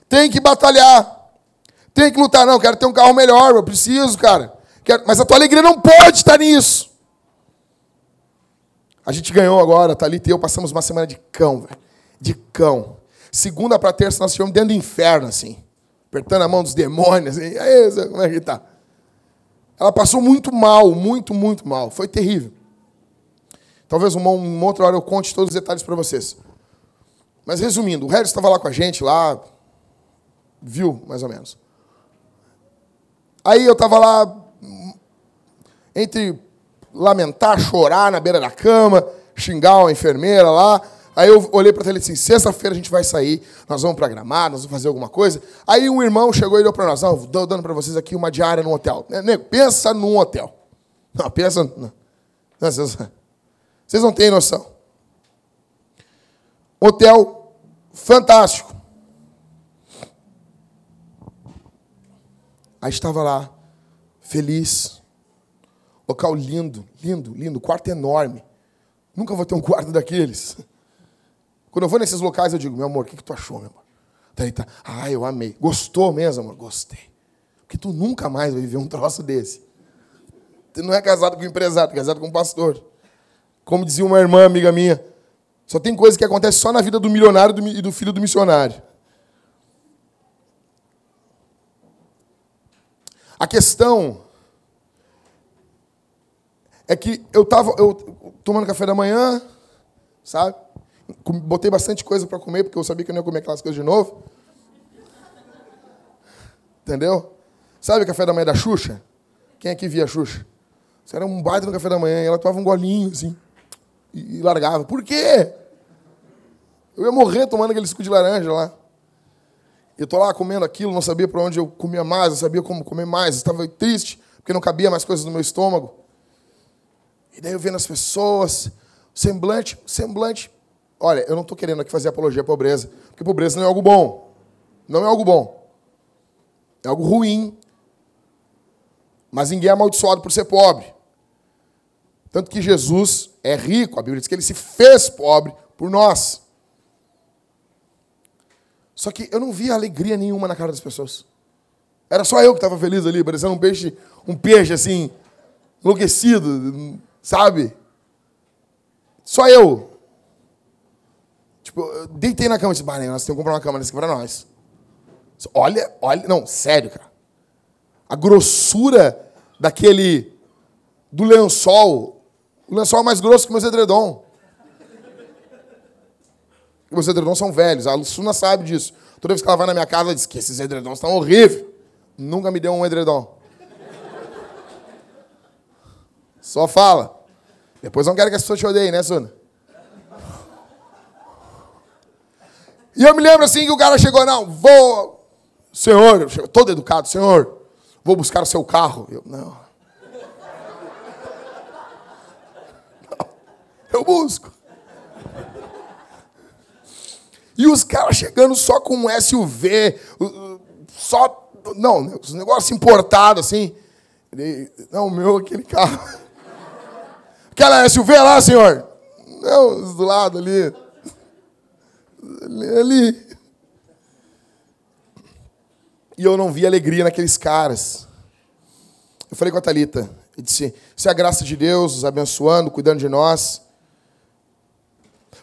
Tem que batalhar. Tem que lutar. Não, quero ter um carro melhor. Eu preciso, cara. Quero... Mas a tua alegria não pode estar nisso. A gente ganhou agora, Thalita e eu passamos uma semana de cão, velho. De cão. Segunda para terça nós estivemos dentro do inferno, assim. Apertando a mão dos demônios. Assim. Aí, como é que tá? Ela passou muito mal, muito, muito mal. Foi terrível. Talvez uma, uma outra hora eu conte todos os detalhes para vocês. Mas resumindo, o Harry estava lá com a gente, lá, viu, mais ou menos. Aí eu estava lá, entre lamentar, chorar na beira da cama, xingar uma enfermeira lá, Aí eu olhei para ele e disse: sexta-feira a gente vai sair, nós vamos para Gramado, nós vamos fazer alguma coisa. Aí um irmão chegou e deu para nós: não, estou dando para vocês aqui uma diária no hotel. Né, nego, pensa num hotel. Não, pensa. Não. Vocês, vocês não têm noção. Hotel fantástico. Aí estava lá, feliz. Local lindo, lindo, lindo, quarto enorme. Nunca vou ter um quarto daqueles. Quando eu vou nesses locais, eu digo, meu amor, o que, que tu achou, meu amor? Daí tá, ah, eu amei. Gostou mesmo, amor? Gostei. Porque tu nunca mais vai viver um troço desse. Tu não é casado com um empresário, é casado com um pastor. Como dizia uma irmã amiga minha, só tem coisa que acontece só na vida do milionário e do filho do missionário. A questão é que eu estava eu, tomando café da manhã, sabe? Botei bastante coisa para comer, porque eu sabia que eu não ia comer aquelas coisas de novo. Entendeu? Sabe o café da manhã da Xuxa? Quem aqui via a Xuxa? Isso era um baita no café da manhã, e ela tomava um golinho, assim, e, e largava. Por quê? Eu ia morrer tomando aquele suco de laranja lá. Eu tô lá comendo aquilo, não sabia para onde eu comia mais, não sabia como comer mais, estava triste, porque não cabia mais coisas no meu estômago. E daí eu vendo as pessoas, semblante, semblante Olha, eu não estou querendo aqui fazer apologia à pobreza, porque pobreza não é algo bom. Não é algo bom. É algo ruim. Mas ninguém é amaldiçoado por ser pobre. Tanto que Jesus é rico, a Bíblia diz que ele se fez pobre por nós. Só que eu não via alegria nenhuma na cara das pessoas. Era só eu que estava feliz ali, parecendo um peixe, um peixe assim, enlouquecido, sabe? Só eu. Tipo, eu deitei na cama e disse, bah, nós temos que comprar uma cama dessa aqui pra nós. Olha, olha, não, sério, cara. A grossura daquele, do lençol. O lençol é mais grosso que o meu edredom. Meus edredons são velhos, a Lussuna sabe disso. Toda vez que ela vai na minha casa, ela diz que esses edredons estão horríveis. Nunca me deu um edredom. Só fala. Depois não quero que as pessoas te odeiem, né, Suna? E eu me lembro assim que o cara chegou, não, vou. Senhor, todo educado, senhor, vou buscar o seu carro. Eu, não. não. Eu busco. E os caras chegando só com um SUV, só. Não, os negócios importados assim. Não, meu, aquele carro. Aquela SUV lá, senhor? Não, do lado ali. Ali. E eu não vi alegria naqueles caras. Eu falei com a Thalita, e disse: Isso é a graça de Deus, nos abençoando, cuidando de nós.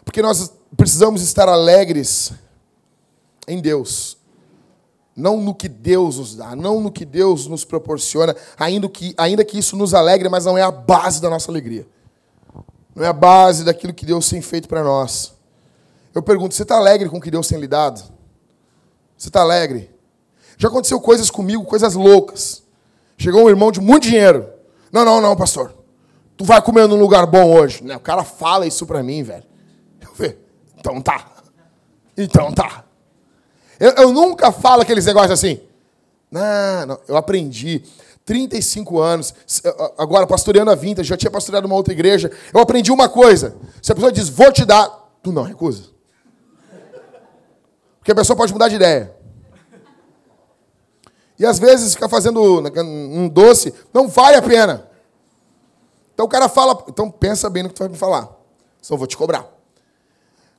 Porque nós precisamos estar alegres em Deus. Não no que Deus nos dá, não no que Deus nos proporciona, ainda que, ainda que isso nos alegre, mas não é a base da nossa alegria. Não é a base daquilo que Deus tem feito para nós. Eu pergunto, você está alegre com o que Deus tem lhe dado? Você está alegre? Já aconteceu coisas comigo, coisas loucas. Chegou um irmão de muito dinheiro. Não, não, não, pastor. Tu vai comer num lugar bom hoje. O cara fala isso para mim, velho. Eu. Então tá. Então tá. Eu, eu nunca falo aqueles negócios assim. Não, não, eu aprendi. 35 anos, agora pastoreando a Vintage, já tinha pastoreado uma outra igreja. Eu aprendi uma coisa. Se a pessoa diz, vou te dar, tu não recusa. Porque a pessoa pode mudar de ideia. E às vezes ficar fazendo um doce não vale a pena. Então o cara fala, então pensa bem no que tu vai me falar. Senão eu vou te cobrar.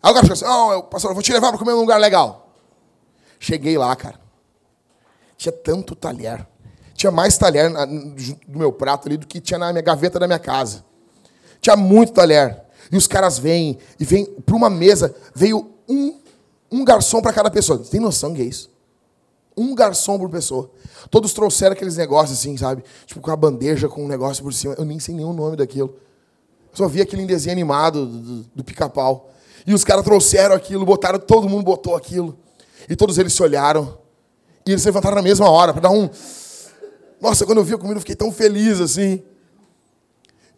Aí o cara chega assim, não, eu, pastor, eu vou te levar para comer num lugar legal. Cheguei lá, cara. Tinha tanto talher. Tinha mais talher do meu prato ali do que tinha na minha gaveta da minha casa. Tinha muito talher. E os caras vêm, e vem para uma mesa, veio um, um garçom para cada pessoa. Tem noção que é isso? Um garçom por pessoa. Todos trouxeram aqueles negócios assim, sabe? Tipo, com a bandeja com um negócio por cima. Eu nem sei nenhum nome daquilo. Só vi aquele desenho animado do, do, do pica-pau. E os caras trouxeram aquilo, botaram, todo mundo botou aquilo. E todos eles se olharam. E eles se levantaram na mesma hora para dar um. Nossa, quando eu vi a comida, eu fiquei tão feliz assim.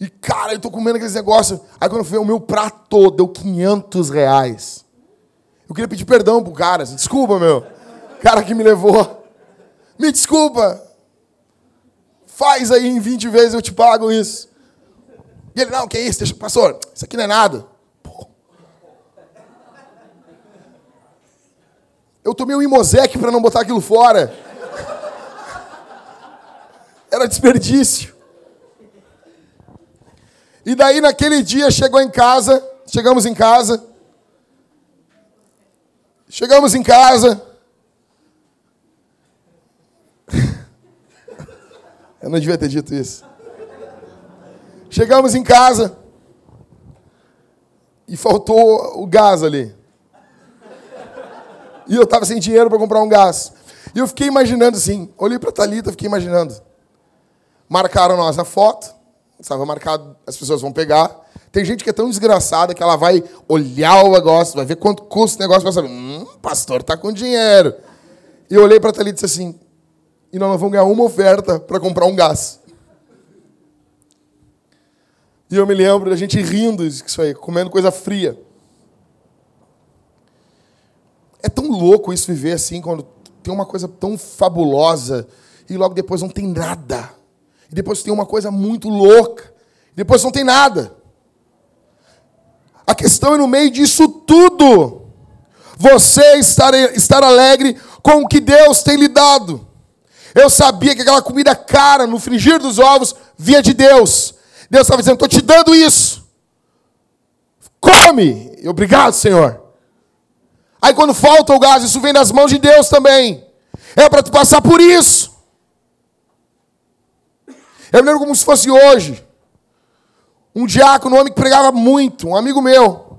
E, cara, eu tô comendo aqueles negócios. Aí quando eu fui, o meu prato deu 500 reais. Eu queria pedir perdão pro cara. Assim, desculpa, meu. Cara que me levou. Me desculpa. Faz aí em 20 vezes, eu te pago isso. E ele, não, que isso? Deixa, pastor, isso aqui não é nada. Eu tomei um Imosec para não botar aquilo fora. Era desperdício. E daí naquele dia chegou em casa, chegamos em casa. Chegamos em casa. Eu não devia ter dito isso. Chegamos em casa e faltou o gás ali. E eu estava sem dinheiro para comprar um gás. E eu fiquei imaginando assim, olhei para a Thalita, fiquei imaginando. Marcaram nós na foto, estava marcado, as pessoas vão pegar. Tem gente que é tão desgraçada que ela vai olhar o negócio, vai ver quanto custa o negócio, vai saber, hum, pastor tá com dinheiro. E eu olhei para a e disse assim, e nós vamos ganhar uma oferta para comprar um gás. E eu me lembro da gente rindo isso aí, comendo coisa fria. É tão louco isso viver assim, quando tem uma coisa tão fabulosa e logo depois não tem nada. E depois tem uma coisa muito louca. E depois não tem nada. A questão é no meio disso tudo. Você estar, estar alegre com o que Deus tem lhe dado. Eu sabia que aquela comida cara no frigir dos ovos via de Deus. Deus estava dizendo: estou te dando isso. Come. Obrigado, Senhor. Aí quando falta o gás, isso vem das mãos de Deus também. É para tu passar por isso. Eu me lembro como se fosse hoje. Um diácono, um homem que pregava muito, um amigo meu.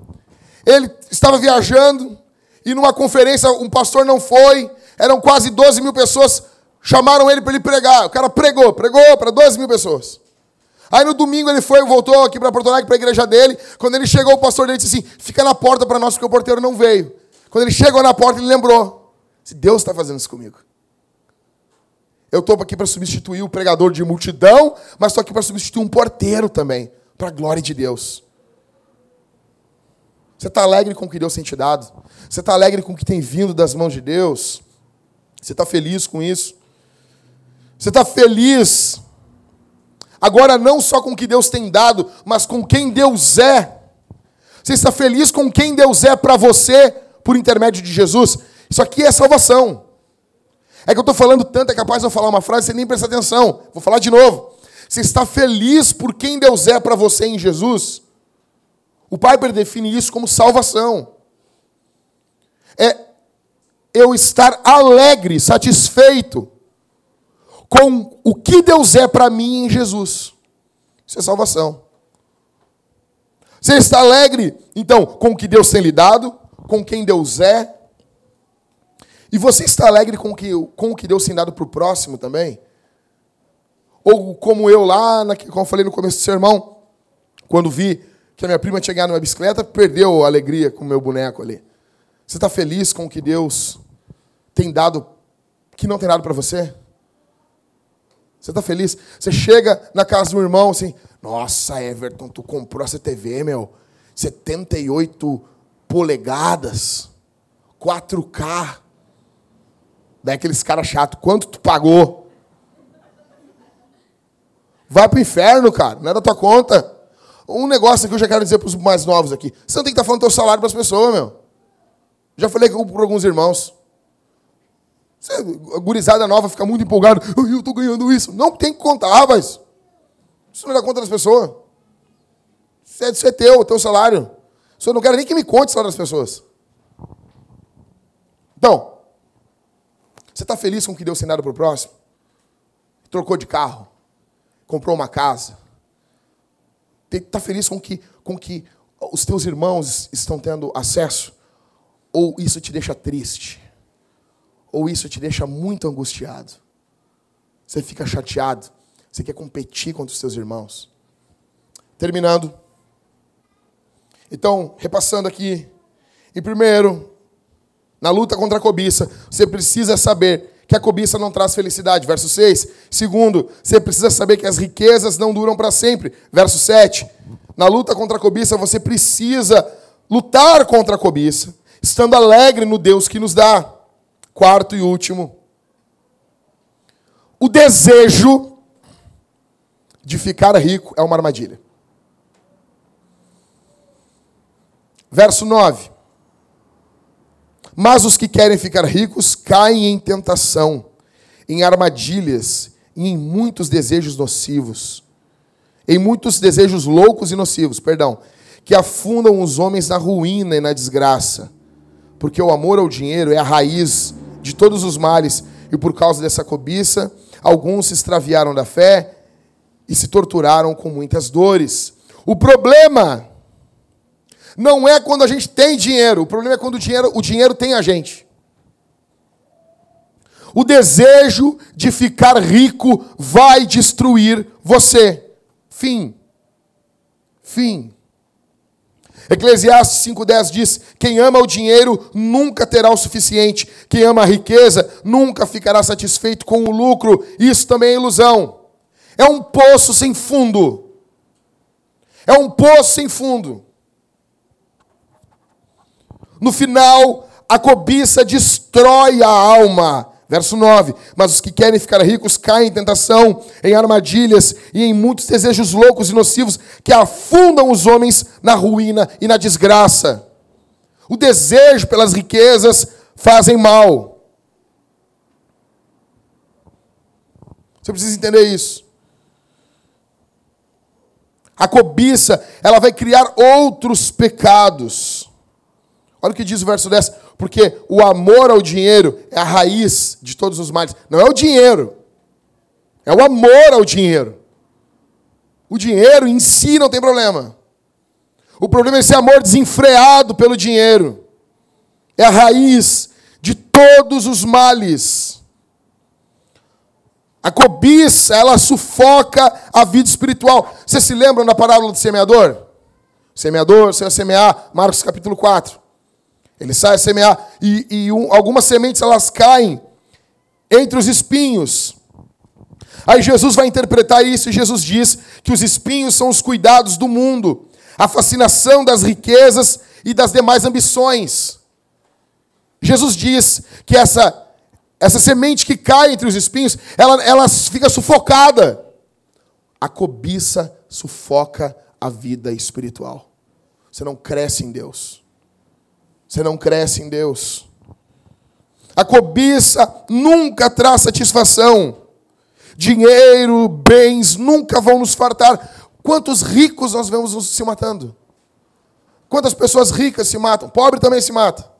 Ele estava viajando e numa conferência um pastor não foi. Eram quase 12 mil pessoas. Chamaram ele para ele pregar. O cara pregou, pregou para 12 mil pessoas. Aí no domingo ele foi, voltou aqui para Porto Alegre, para a igreja dele. Quando ele chegou, o pastor dele disse assim: Fica na porta para nós, porque o porteiro não veio. Quando ele chegou na porta, ele lembrou: Deus está fazendo isso comigo. Eu estou aqui para substituir o pregador de multidão, mas estou aqui para substituir um porteiro também, para a glória de Deus. Você está alegre com o que Deus tem te dado? Você está alegre com o que tem vindo das mãos de Deus? Você está feliz com isso? Você está feliz agora não só com o que Deus tem dado, mas com quem Deus é? Você está feliz com quem Deus é para você por intermédio de Jesus? Isso aqui é salvação. É que eu estou falando tanto, é capaz de eu falar uma frase e você nem prestar atenção. Vou falar de novo. Você está feliz por quem Deus é para você em Jesus? O Piper define isso como salvação. É eu estar alegre, satisfeito com o que Deus é para mim em Jesus. Isso é salvação. Você está alegre, então, com o que Deus tem lhe dado, com quem Deus é, e você está alegre com o que, com o que Deus tem dado para o próximo também? Ou como eu lá, na, como eu falei no começo do sermão, quando vi que a minha prima tinha ganhado uma bicicleta, perdeu a alegria com o meu boneco ali. Você está feliz com o que Deus tem dado, que não tem dado para você? Você está feliz? Você chega na casa do irmão assim, nossa, Everton, tu comprou essa TV, meu, 78 polegadas, 4K. Daí aqueles caras chatos, quanto tu pagou? Vai pro inferno, cara, não é da tua conta. Um negócio que eu já quero dizer para os mais novos aqui. Você não tem que estar tá falando teu salário para as pessoas, meu. Já falei para alguns irmãos. Você, a gurizada nova fica muito empolgada. Eu estou ganhando isso. Não tem que contar, rapaz. Isso não dá conta das pessoas. Isso é, isso é teu, teu salário. Eu não quero nem que me conte o salário das pessoas. Então, você está feliz com o que Deus tem dado para o próximo? Trocou de carro, comprou uma casa. Está feliz com que, com que os teus irmãos estão tendo acesso? Ou isso te deixa triste? Ou isso te deixa muito angustiado? Você fica chateado? Você quer competir contra os seus irmãos? Terminando. Então, repassando aqui. Em primeiro, na luta contra a cobiça, você precisa saber que a cobiça não traz felicidade. Verso 6. Segundo, você precisa saber que as riquezas não duram para sempre. Verso 7. Na luta contra a cobiça, você precisa lutar contra a cobiça, estando alegre no Deus que nos dá. Quarto e último. O desejo de ficar rico é uma armadilha. Verso 9. Mas os que querem ficar ricos caem em tentação, em armadilhas e em muitos desejos nocivos. Em muitos desejos loucos e nocivos, perdão, que afundam os homens na ruína e na desgraça. Porque o amor ao dinheiro é a raiz de todos os males, e por causa dessa cobiça, alguns se extraviaram da fé e se torturaram com muitas dores. O problema não é quando a gente tem dinheiro, o problema é quando o dinheiro, o dinheiro tem a gente. O desejo de ficar rico vai destruir você. Fim. Fim. Eclesiastes 5,10 diz: Quem ama o dinheiro nunca terá o suficiente. Quem ama a riqueza nunca ficará satisfeito com o lucro. Isso também é ilusão. É um poço sem fundo. É um poço sem fundo. No final, a cobiça destrói a alma. Verso 9: Mas os que querem ficar ricos caem em tentação, em armadilhas e em muitos desejos loucos e nocivos que afundam os homens na ruína e na desgraça. O desejo pelas riquezas fazem mal. Você precisa entender isso. A cobiça, ela vai criar outros pecados. Olha o que diz o verso 10. Porque o amor ao dinheiro é a raiz de todos os males. Não é o dinheiro. É o amor ao dinheiro. O dinheiro em si não tem problema. O problema é esse amor desenfreado pelo dinheiro. É a raiz de todos os males. A cobiça, ela sufoca a vida espiritual. Você se lembra da parábola do semeador? Semeador saiu a semear, Marcos capítulo 4. Ele sai a semear e, e um, algumas sementes elas caem entre os espinhos. Aí Jesus vai interpretar isso e Jesus diz que os espinhos são os cuidados do mundo, a fascinação das riquezas e das demais ambições. Jesus diz que essa essa semente que cai entre os espinhos, ela, ela fica sufocada. A cobiça sufoca a vida espiritual. Você não cresce em Deus. Você não cresce em Deus. A cobiça nunca traz satisfação. Dinheiro, bens nunca vão nos fartar. Quantos ricos nós vemos se matando? Quantas pessoas ricas se matam? Pobre também se mata.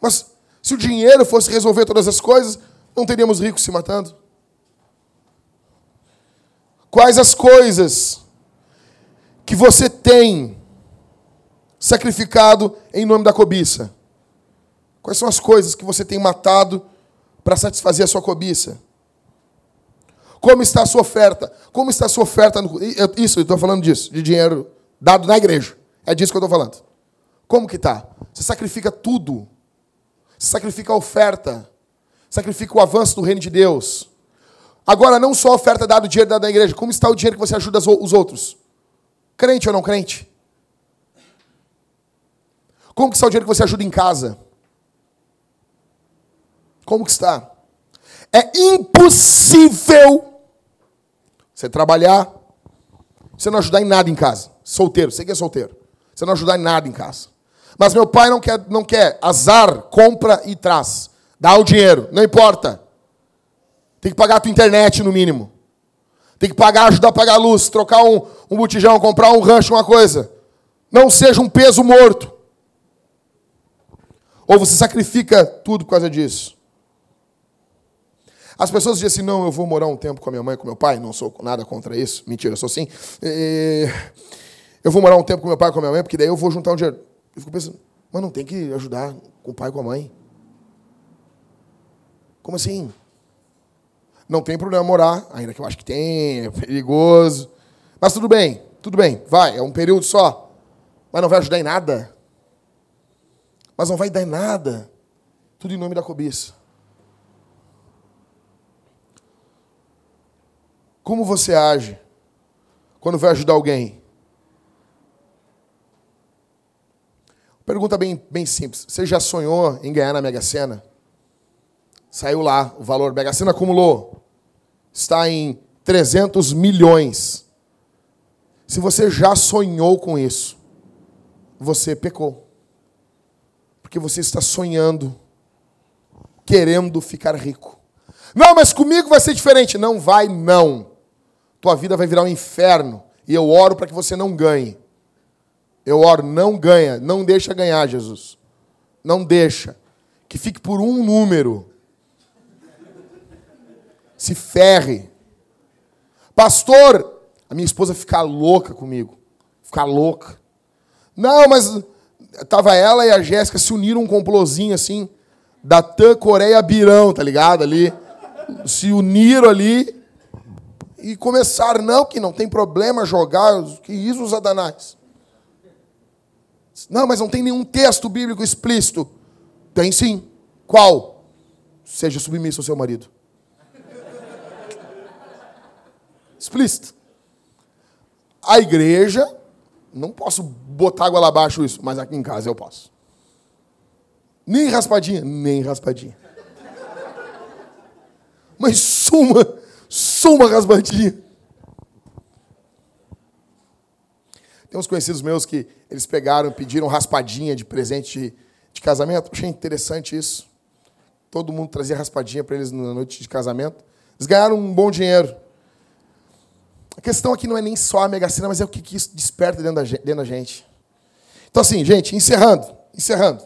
Mas se o dinheiro fosse resolver todas as coisas, não teríamos ricos se matando? Quais as coisas que você tem sacrificado em nome da cobiça? Quais são as coisas que você tem matado para satisfazer a sua cobiça? Como está a sua oferta? Como está a sua oferta? No... Isso, eu estou falando disso, de dinheiro dado na igreja. É disso que eu estou falando. Como que está? Você sacrifica tudo. Você sacrifica a oferta. Sacrifica o avanço do reino de Deus. Agora, não só a oferta dada, o dinheiro dado na igreja. Como está o dinheiro que você ajuda os outros? Crente ou não crente? Como que está o dinheiro que você ajuda em casa? Como que está? É impossível você trabalhar, você não ajudar em nada em casa. Solteiro, você que é solteiro. Você não ajudar em nada em casa. Mas meu pai não quer, não quer. Azar, compra e traz. Dá o dinheiro, não importa. Tem que pagar a tua internet no mínimo. Tem que pagar, ajudar a pagar a luz, trocar um, um botijão, comprar um rancho, uma coisa. Não seja um peso morto. Ou você sacrifica tudo por causa disso. As pessoas dizem assim: não, eu vou morar um tempo com a minha mãe, com meu pai. Não sou nada contra isso. Mentira, eu sou sim. Eu vou morar um tempo com meu pai, com a minha mãe, porque daí eu vou juntar um dinheiro. Eu fico pensando: mas não tem que ajudar com o pai com a mãe. Como assim? Não tem problema morar, ainda que eu acho que tem, é perigoso. Mas tudo bem, tudo bem, vai, é um período só. Mas não vai ajudar em nada. Mas não vai dar em nada. Tudo em nome da cobiça. Como você age quando vai ajudar alguém? Pergunta bem, bem simples. Você já sonhou em ganhar na Mega Sena? Saiu lá o valor. Mega Sena acumulou. Está em 300 milhões. Se você já sonhou com isso, você pecou. Porque você está sonhando, querendo ficar rico. Não, mas comigo vai ser diferente. Não vai, não. Tua vida vai virar um inferno. E eu oro para que você não ganhe. Eu oro, não ganha. Não deixa ganhar, Jesus. Não deixa. Que fique por um número se ferre. Pastor, a minha esposa fica louca comigo. Ficar louca. Não, mas tava ela e a Jéssica se uniram um complozinho assim, da TAM Coreia Birão, tá ligado? Ali. Se uniram ali e começaram, não, que não tem problema jogar, que isso, Satanás. Não, mas não tem nenhum texto bíblico explícito. Tem sim. Qual? Seja submisso ao seu marido. Explícito. A igreja, não posso botar água lá abaixo isso, mas aqui em casa eu posso. Nem raspadinha, nem raspadinha. Mas suma, suma raspadinha. Tem uns conhecidos meus que eles pegaram, pediram raspadinha de presente de, de casamento. Achei interessante isso. Todo mundo trazia raspadinha para eles na noite de casamento. Eles ganharam um bom dinheiro. A questão aqui não é nem só a Mega Sena, mas é o que isso desperta dentro da, dentro da gente. Então, assim, gente, encerrando, Encerrando.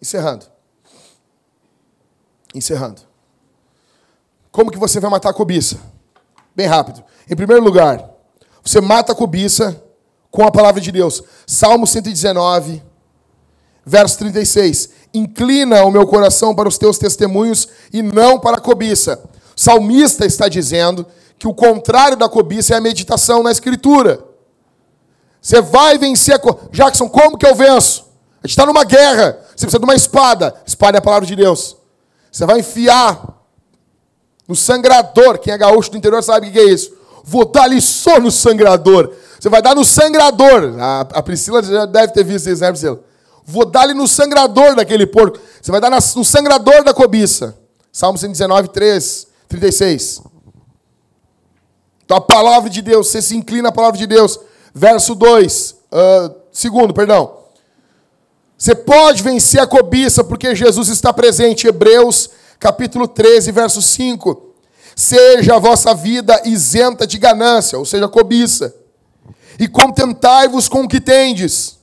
Encerrando. Encerrando. Como que você vai matar a cobiça? Bem rápido. Em primeiro lugar, você mata a cobiça com a palavra de Deus. Salmo 119, verso 36. Inclina o meu coração para os teus testemunhos e não para a cobiça. O salmista está dizendo que o contrário da cobiça é a meditação na escritura. Você vai vencer a co... Jackson, como que eu venço? A gente está numa guerra. Você precisa de uma espada. Espada é a palavra de Deus. Você vai enfiar no sangrador. Quem é gaúcho do interior sabe o que é isso. Vou dar ali só no sangrador. Você vai dar no sangrador. A, Priscila já deve ter visto isso, né, Priscila? Vou dar ali no sangrador daquele porco. Você vai dar no sangrador da cobiça. Salmo 119, 3, 36. Então a palavra de Deus, você se inclina à palavra de Deus. Verso 2, uh, ah, segundo, perdão. Você pode vencer a cobiça porque Jesus está presente. Hebreus capítulo 13, verso 5. Seja a vossa vida isenta de ganância, ou seja, cobiça, e contentai-vos com o que tendes,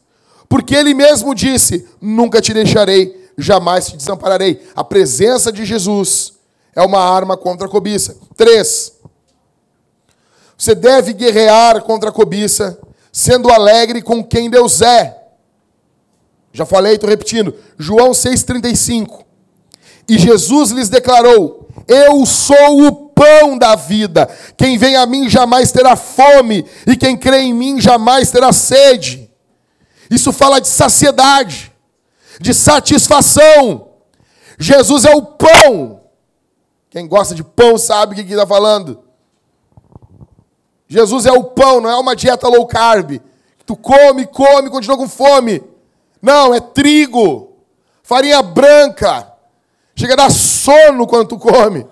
porque ele mesmo disse: Nunca te deixarei, jamais te desampararei. A presença de Jesus é uma arma contra a cobiça. 3. Você deve guerrear contra a cobiça, sendo alegre com quem Deus é. Já falei, estou repetindo. João 6,35. E Jesus lhes declarou: Eu sou o pão da vida. Quem vem a mim jamais terá fome, e quem crê em mim jamais terá sede. Isso fala de saciedade, de satisfação. Jesus é o pão. Quem gosta de pão sabe o que está falando. Jesus é o pão, não é uma dieta low carb. Tu come, come, continua com fome. Não, é trigo, farinha branca. Chega a dar sono quando tu come.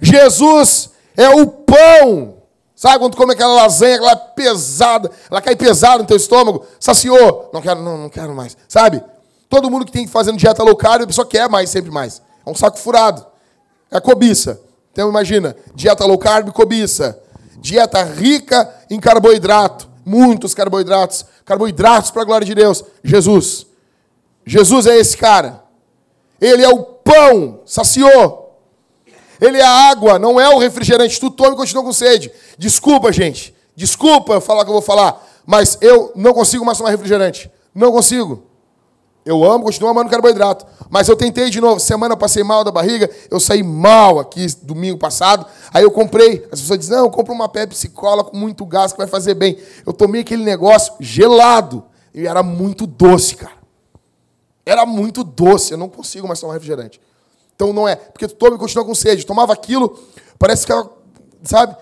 Jesus é o pão. Sabe quando tu come aquela lasanha, aquela pesada, ela cai pesada no teu estômago, saciou. Não quero, não, não quero mais. Sabe? Todo mundo que tem que fazer dieta low carb, a pessoa quer mais, sempre mais. É um saco furado. É cobiça. Então imagina, dieta low carb, cobiça. Dieta rica em carboidrato, muitos carboidratos, carboidratos para a glória de Deus. Jesus. Jesus é esse cara. Ele é o pão, saciou. Ele é a água, não é o refrigerante. Tu toma e continua com sede. Desculpa, gente. Desculpa eu falar que eu vou falar. Mas eu não consigo mais tomar refrigerante. Não consigo. Eu amo, continuo amando carboidrato. Mas eu tentei de novo. Semana eu passei mal da barriga. Eu saí mal aqui domingo passado. Aí eu comprei. As pessoas dizem, não, eu compro uma Pepsi Cola com muito gás que vai fazer bem. Eu tomei aquele negócio gelado. E era muito doce, cara. Era muito doce. Eu não consigo mais tomar refrigerante. Então não é. Porque tu toma e continua com sede. Tomava aquilo, parece que ela. Sabe?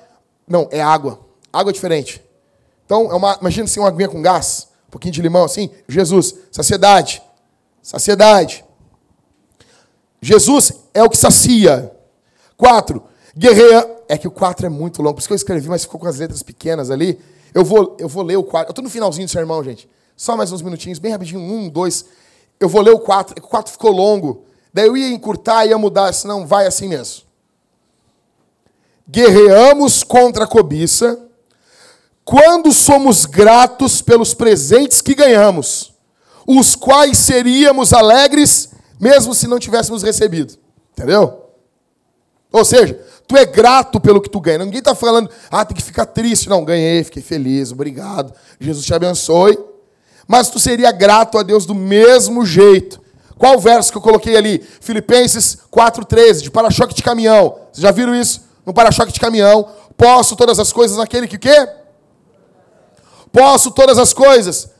Não, é água. Água é diferente. Então, é uma, imagina assim uma aguinha com gás, um pouquinho de limão assim. Jesus, saciedade. Saciedade. Jesus é o que sacia. Quatro, guerreia. É que o quatro é muito longo, por isso que eu escrevi, mas ficou com as letras pequenas ali. Eu vou, eu vou ler o quatro. Eu estou no finalzinho do sermão, gente. Só mais uns minutinhos, bem rapidinho. Um, dois. Eu vou ler o quatro. O quatro ficou longo. Daí eu ia encurtar, ia mudar, senão vai assim mesmo. Guerreamos contra a cobiça quando somos gratos pelos presentes que ganhamos, os quais seríamos alegres mesmo se não tivéssemos recebido. Entendeu? Ou seja, tu é grato pelo que tu ganha. Ninguém está falando, ah, tem que ficar triste. Não, ganhei, fiquei feliz, obrigado. Jesus te abençoe. Mas tu seria grato a Deus do mesmo jeito qual o verso que eu coloquei ali? Filipenses 4,13, de para-choque de caminhão. Vocês já viram isso? No para-choque de caminhão. Posso todas as coisas naquele que quê? Posso todas as coisas.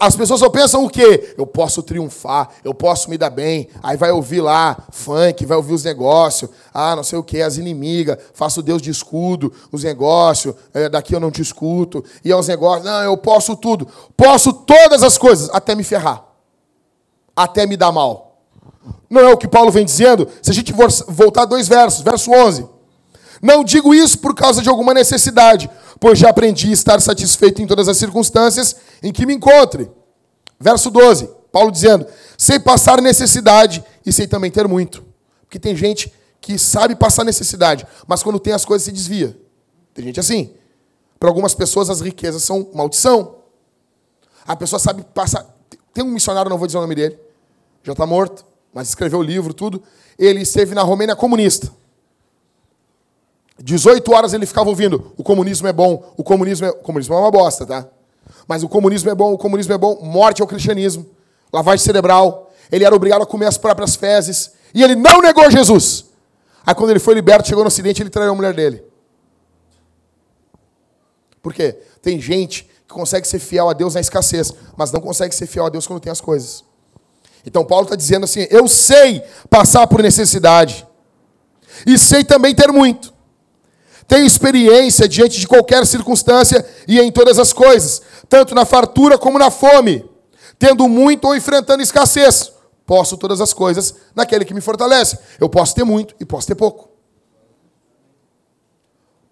As pessoas só pensam o quê? Eu posso triunfar, eu posso me dar bem. Aí vai ouvir lá funk, vai ouvir os negócios. Ah, não sei o quê, as inimigas. Faço Deus de escudo, os negócios. É, daqui eu não te escuto. E aos negócios, não, eu posso tudo. Posso todas as coisas, até me ferrar até me dar mal. Não é o que Paulo vem dizendo? Se a gente voltar dois versos, verso 11. Não digo isso por causa de alguma necessidade, pois já aprendi a estar satisfeito em todas as circunstâncias em que me encontre. Verso 12, Paulo dizendo: sei passar necessidade e sei também ter muito. Porque tem gente que sabe passar necessidade, mas quando tem as coisas se desvia. Tem gente assim. Para algumas pessoas as riquezas são maldição. A pessoa sabe passar Tem um missionário, não vou dizer o nome dele, já está morto, mas escreveu o livro, tudo. Ele esteve na Romênia comunista. 18 horas ele ficava ouvindo: o comunismo é bom, o comunismo é, o comunismo é uma bosta, tá? Mas o comunismo é bom, o comunismo é bom, morte ao cristianismo, lavagem cerebral. Ele era obrigado a comer as próprias fezes. E ele não negou Jesus. Aí quando ele foi liberto, chegou no acidente, ele traiu a mulher dele. Por quê? Tem gente que consegue ser fiel a Deus na escassez, mas não consegue ser fiel a Deus quando tem as coisas. Então Paulo está dizendo assim: eu sei passar por necessidade, e sei também ter muito. Tenho experiência diante de qualquer circunstância e em todas as coisas, tanto na fartura como na fome, tendo muito ou enfrentando escassez. Posso todas as coisas naquele que me fortalece. Eu posso ter muito e posso ter pouco.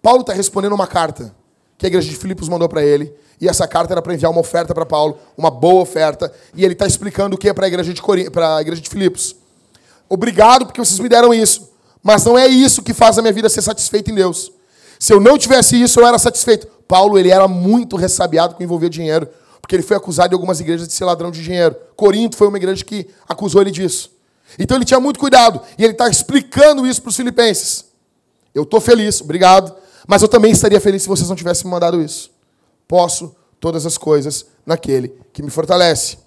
Paulo está respondendo uma carta que a igreja de Filipos mandou para ele, e essa carta era para enviar uma oferta para Paulo, uma boa oferta, e ele está explicando o que é para a igreja de para a igreja de Filipos. Obrigado porque vocês me deram isso, mas não é isso que faz a minha vida ser satisfeita em Deus. Se eu não tivesse isso, eu era satisfeito. Paulo, ele era muito ressabiado com envolver dinheiro, porque ele foi acusado em algumas igrejas de ser ladrão de dinheiro. Corinto foi uma igreja que acusou ele disso. Então ele tinha muito cuidado, e ele está explicando isso para os filipenses. Eu estou feliz, obrigado, mas eu também estaria feliz se vocês não tivessem me mandado isso. Posso todas as coisas naquele que me fortalece.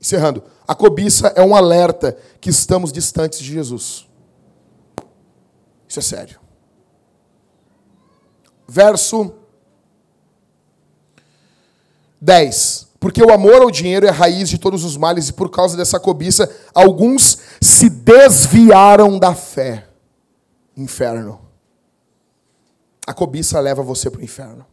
Encerrando, a cobiça é um alerta que estamos distantes de Jesus. Isso é sério verso 10. Porque o amor ao dinheiro é a raiz de todos os males, e por causa dessa cobiça, alguns se desviaram da fé. Inferno. A cobiça leva você para o inferno.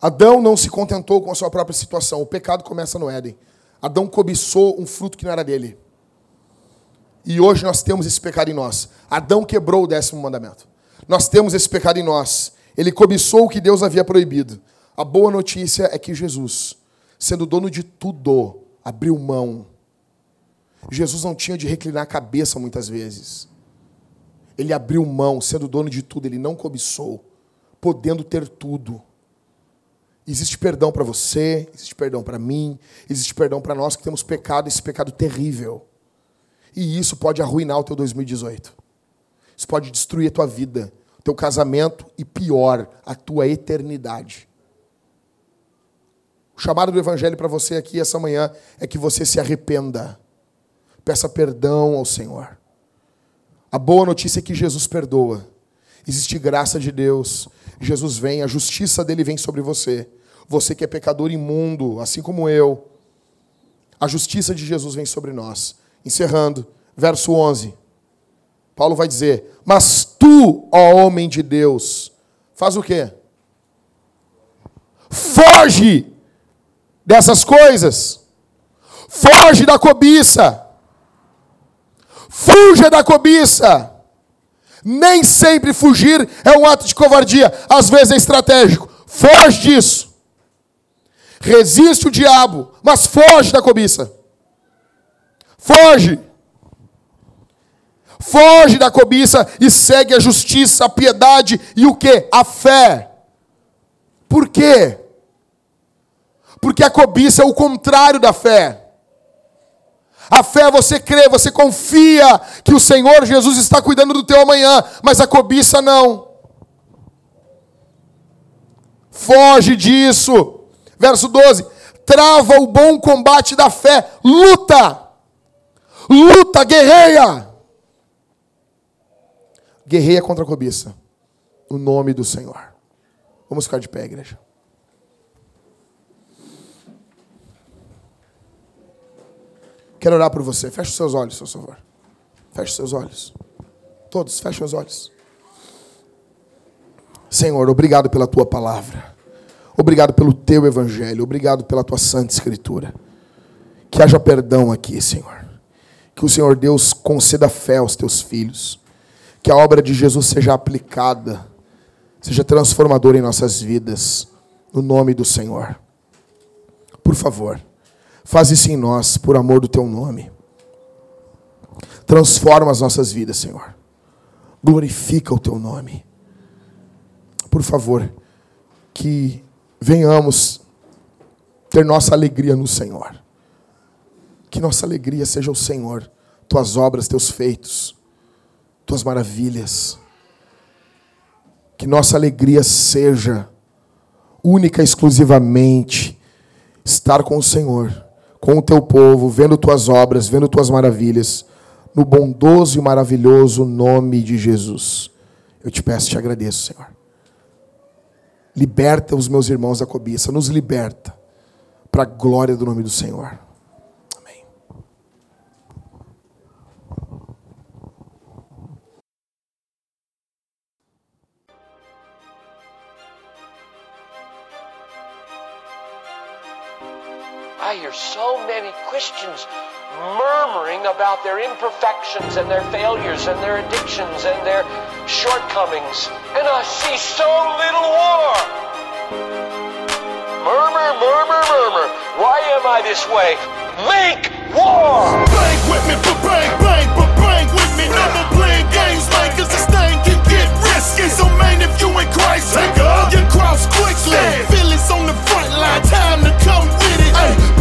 Adão não se contentou com a sua própria situação. O pecado começa no Éden. Adão cobiçou um fruto que não era dele. E hoje nós temos esse pecado em nós. Adão quebrou o décimo mandamento. Nós temos esse pecado em nós. Ele cobiçou o que Deus havia proibido. A boa notícia é que Jesus, sendo dono de tudo, abriu mão. Jesus não tinha de reclinar a cabeça muitas vezes. Ele abriu mão, sendo dono de tudo, ele não cobiçou, podendo ter tudo. Existe perdão para você, existe perdão para mim, existe perdão para nós que temos pecado, esse pecado terrível. E isso pode arruinar o teu 2018. Isso pode destruir a tua vida, o teu casamento e pior, a tua eternidade. O chamado do evangelho para você aqui essa manhã é que você se arrependa. Peça perdão ao Senhor. A boa notícia é que Jesus perdoa. Existe graça de Deus. Jesus vem, a justiça dele vem sobre você. Você que é pecador imundo, assim como eu. A justiça de Jesus vem sobre nós. Encerrando, verso 11. Paulo vai dizer: Mas tu, ó homem de Deus, faz o quê? Foge dessas coisas. Foge da cobiça. Fuja da cobiça. Nem sempre fugir é um ato de covardia, às vezes é estratégico. Foge disso. Resiste o diabo, mas foge da cobiça. Foge. Foge da cobiça e segue a justiça, a piedade e o que? A fé. Por quê? Porque a cobiça é o contrário da fé. A fé é você crê, você confia que o Senhor Jesus está cuidando do teu amanhã, mas a cobiça não. Foge disso. Verso 12: trava o bom combate da fé, luta, luta, guerreia. Guerreia contra a cobiça, no nome do Senhor. Vamos ficar de pé, igreja. Quero orar por você. Feche os seus olhos, por favor. Feche os seus olhos. Todos, feche os olhos. Senhor, obrigado pela tua palavra. Obrigado pelo teu evangelho. Obrigado pela tua santa escritura. Que haja perdão aqui, Senhor. Que o Senhor Deus conceda fé aos teus filhos. Que a obra de Jesus seja aplicada, seja transformadora em nossas vidas. No nome do Senhor. Por favor, faz isso em nós, por amor do teu nome. Transforma as nossas vidas, Senhor. glorifica o teu nome. Por favor, que venhamos ter nossa alegria no Senhor. Que nossa alegria seja o Senhor, tuas obras, teus feitos, tuas maravilhas. Que nossa alegria seja única e exclusivamente estar com o Senhor, com o teu povo, vendo tuas obras, vendo tuas maravilhas, no bondoso e maravilhoso nome de Jesus. Eu te peço, te agradeço, Senhor. Liberta os meus irmãos da cobiça, nos liberta para a glória do nome do Senhor. I hear so many Christians murmuring about their imperfections and their failures and their addictions and their shortcomings. And I see so little war. Murmur, murmur, murmur. Why am I this way? Make war! Bang with me, but bang, bang, but bang with me. Never playing games, man, cause this thing can get risky. So, man, if you in Christ, take up your cross quickly. Feel it's on the front line, time to come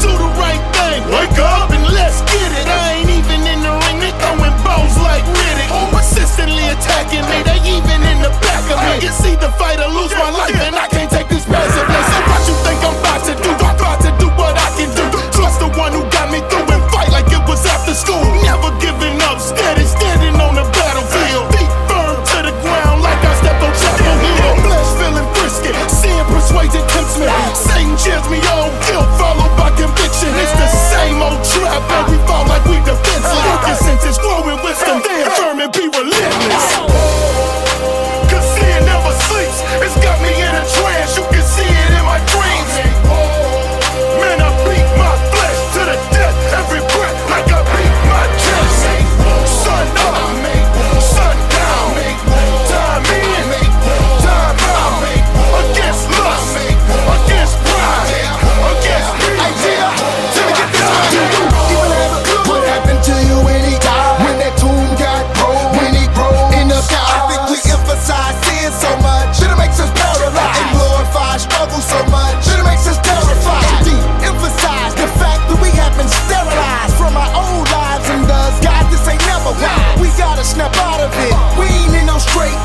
do the right thing, wake up and let's get it. I ain't even in the ring, they throwing balls like Riddick. Oh, persistently attacking me, they even in the back of me. You see the fight or lose my life, and I can't take this passively. So, what you think I'm about to do? I'm about to do what I can do. Trust the one who got me through and fight like it was after school. Never giving up, steady, standing on the battlefield. Feet firm to the ground like I stepped on Chapel Hill. Flesh feeling frisky, sin persuasion tempts me. Satan cheers me on, guilt we fall like we defenseless. Your senses growing wisdom, stand firm and be relentless. Straight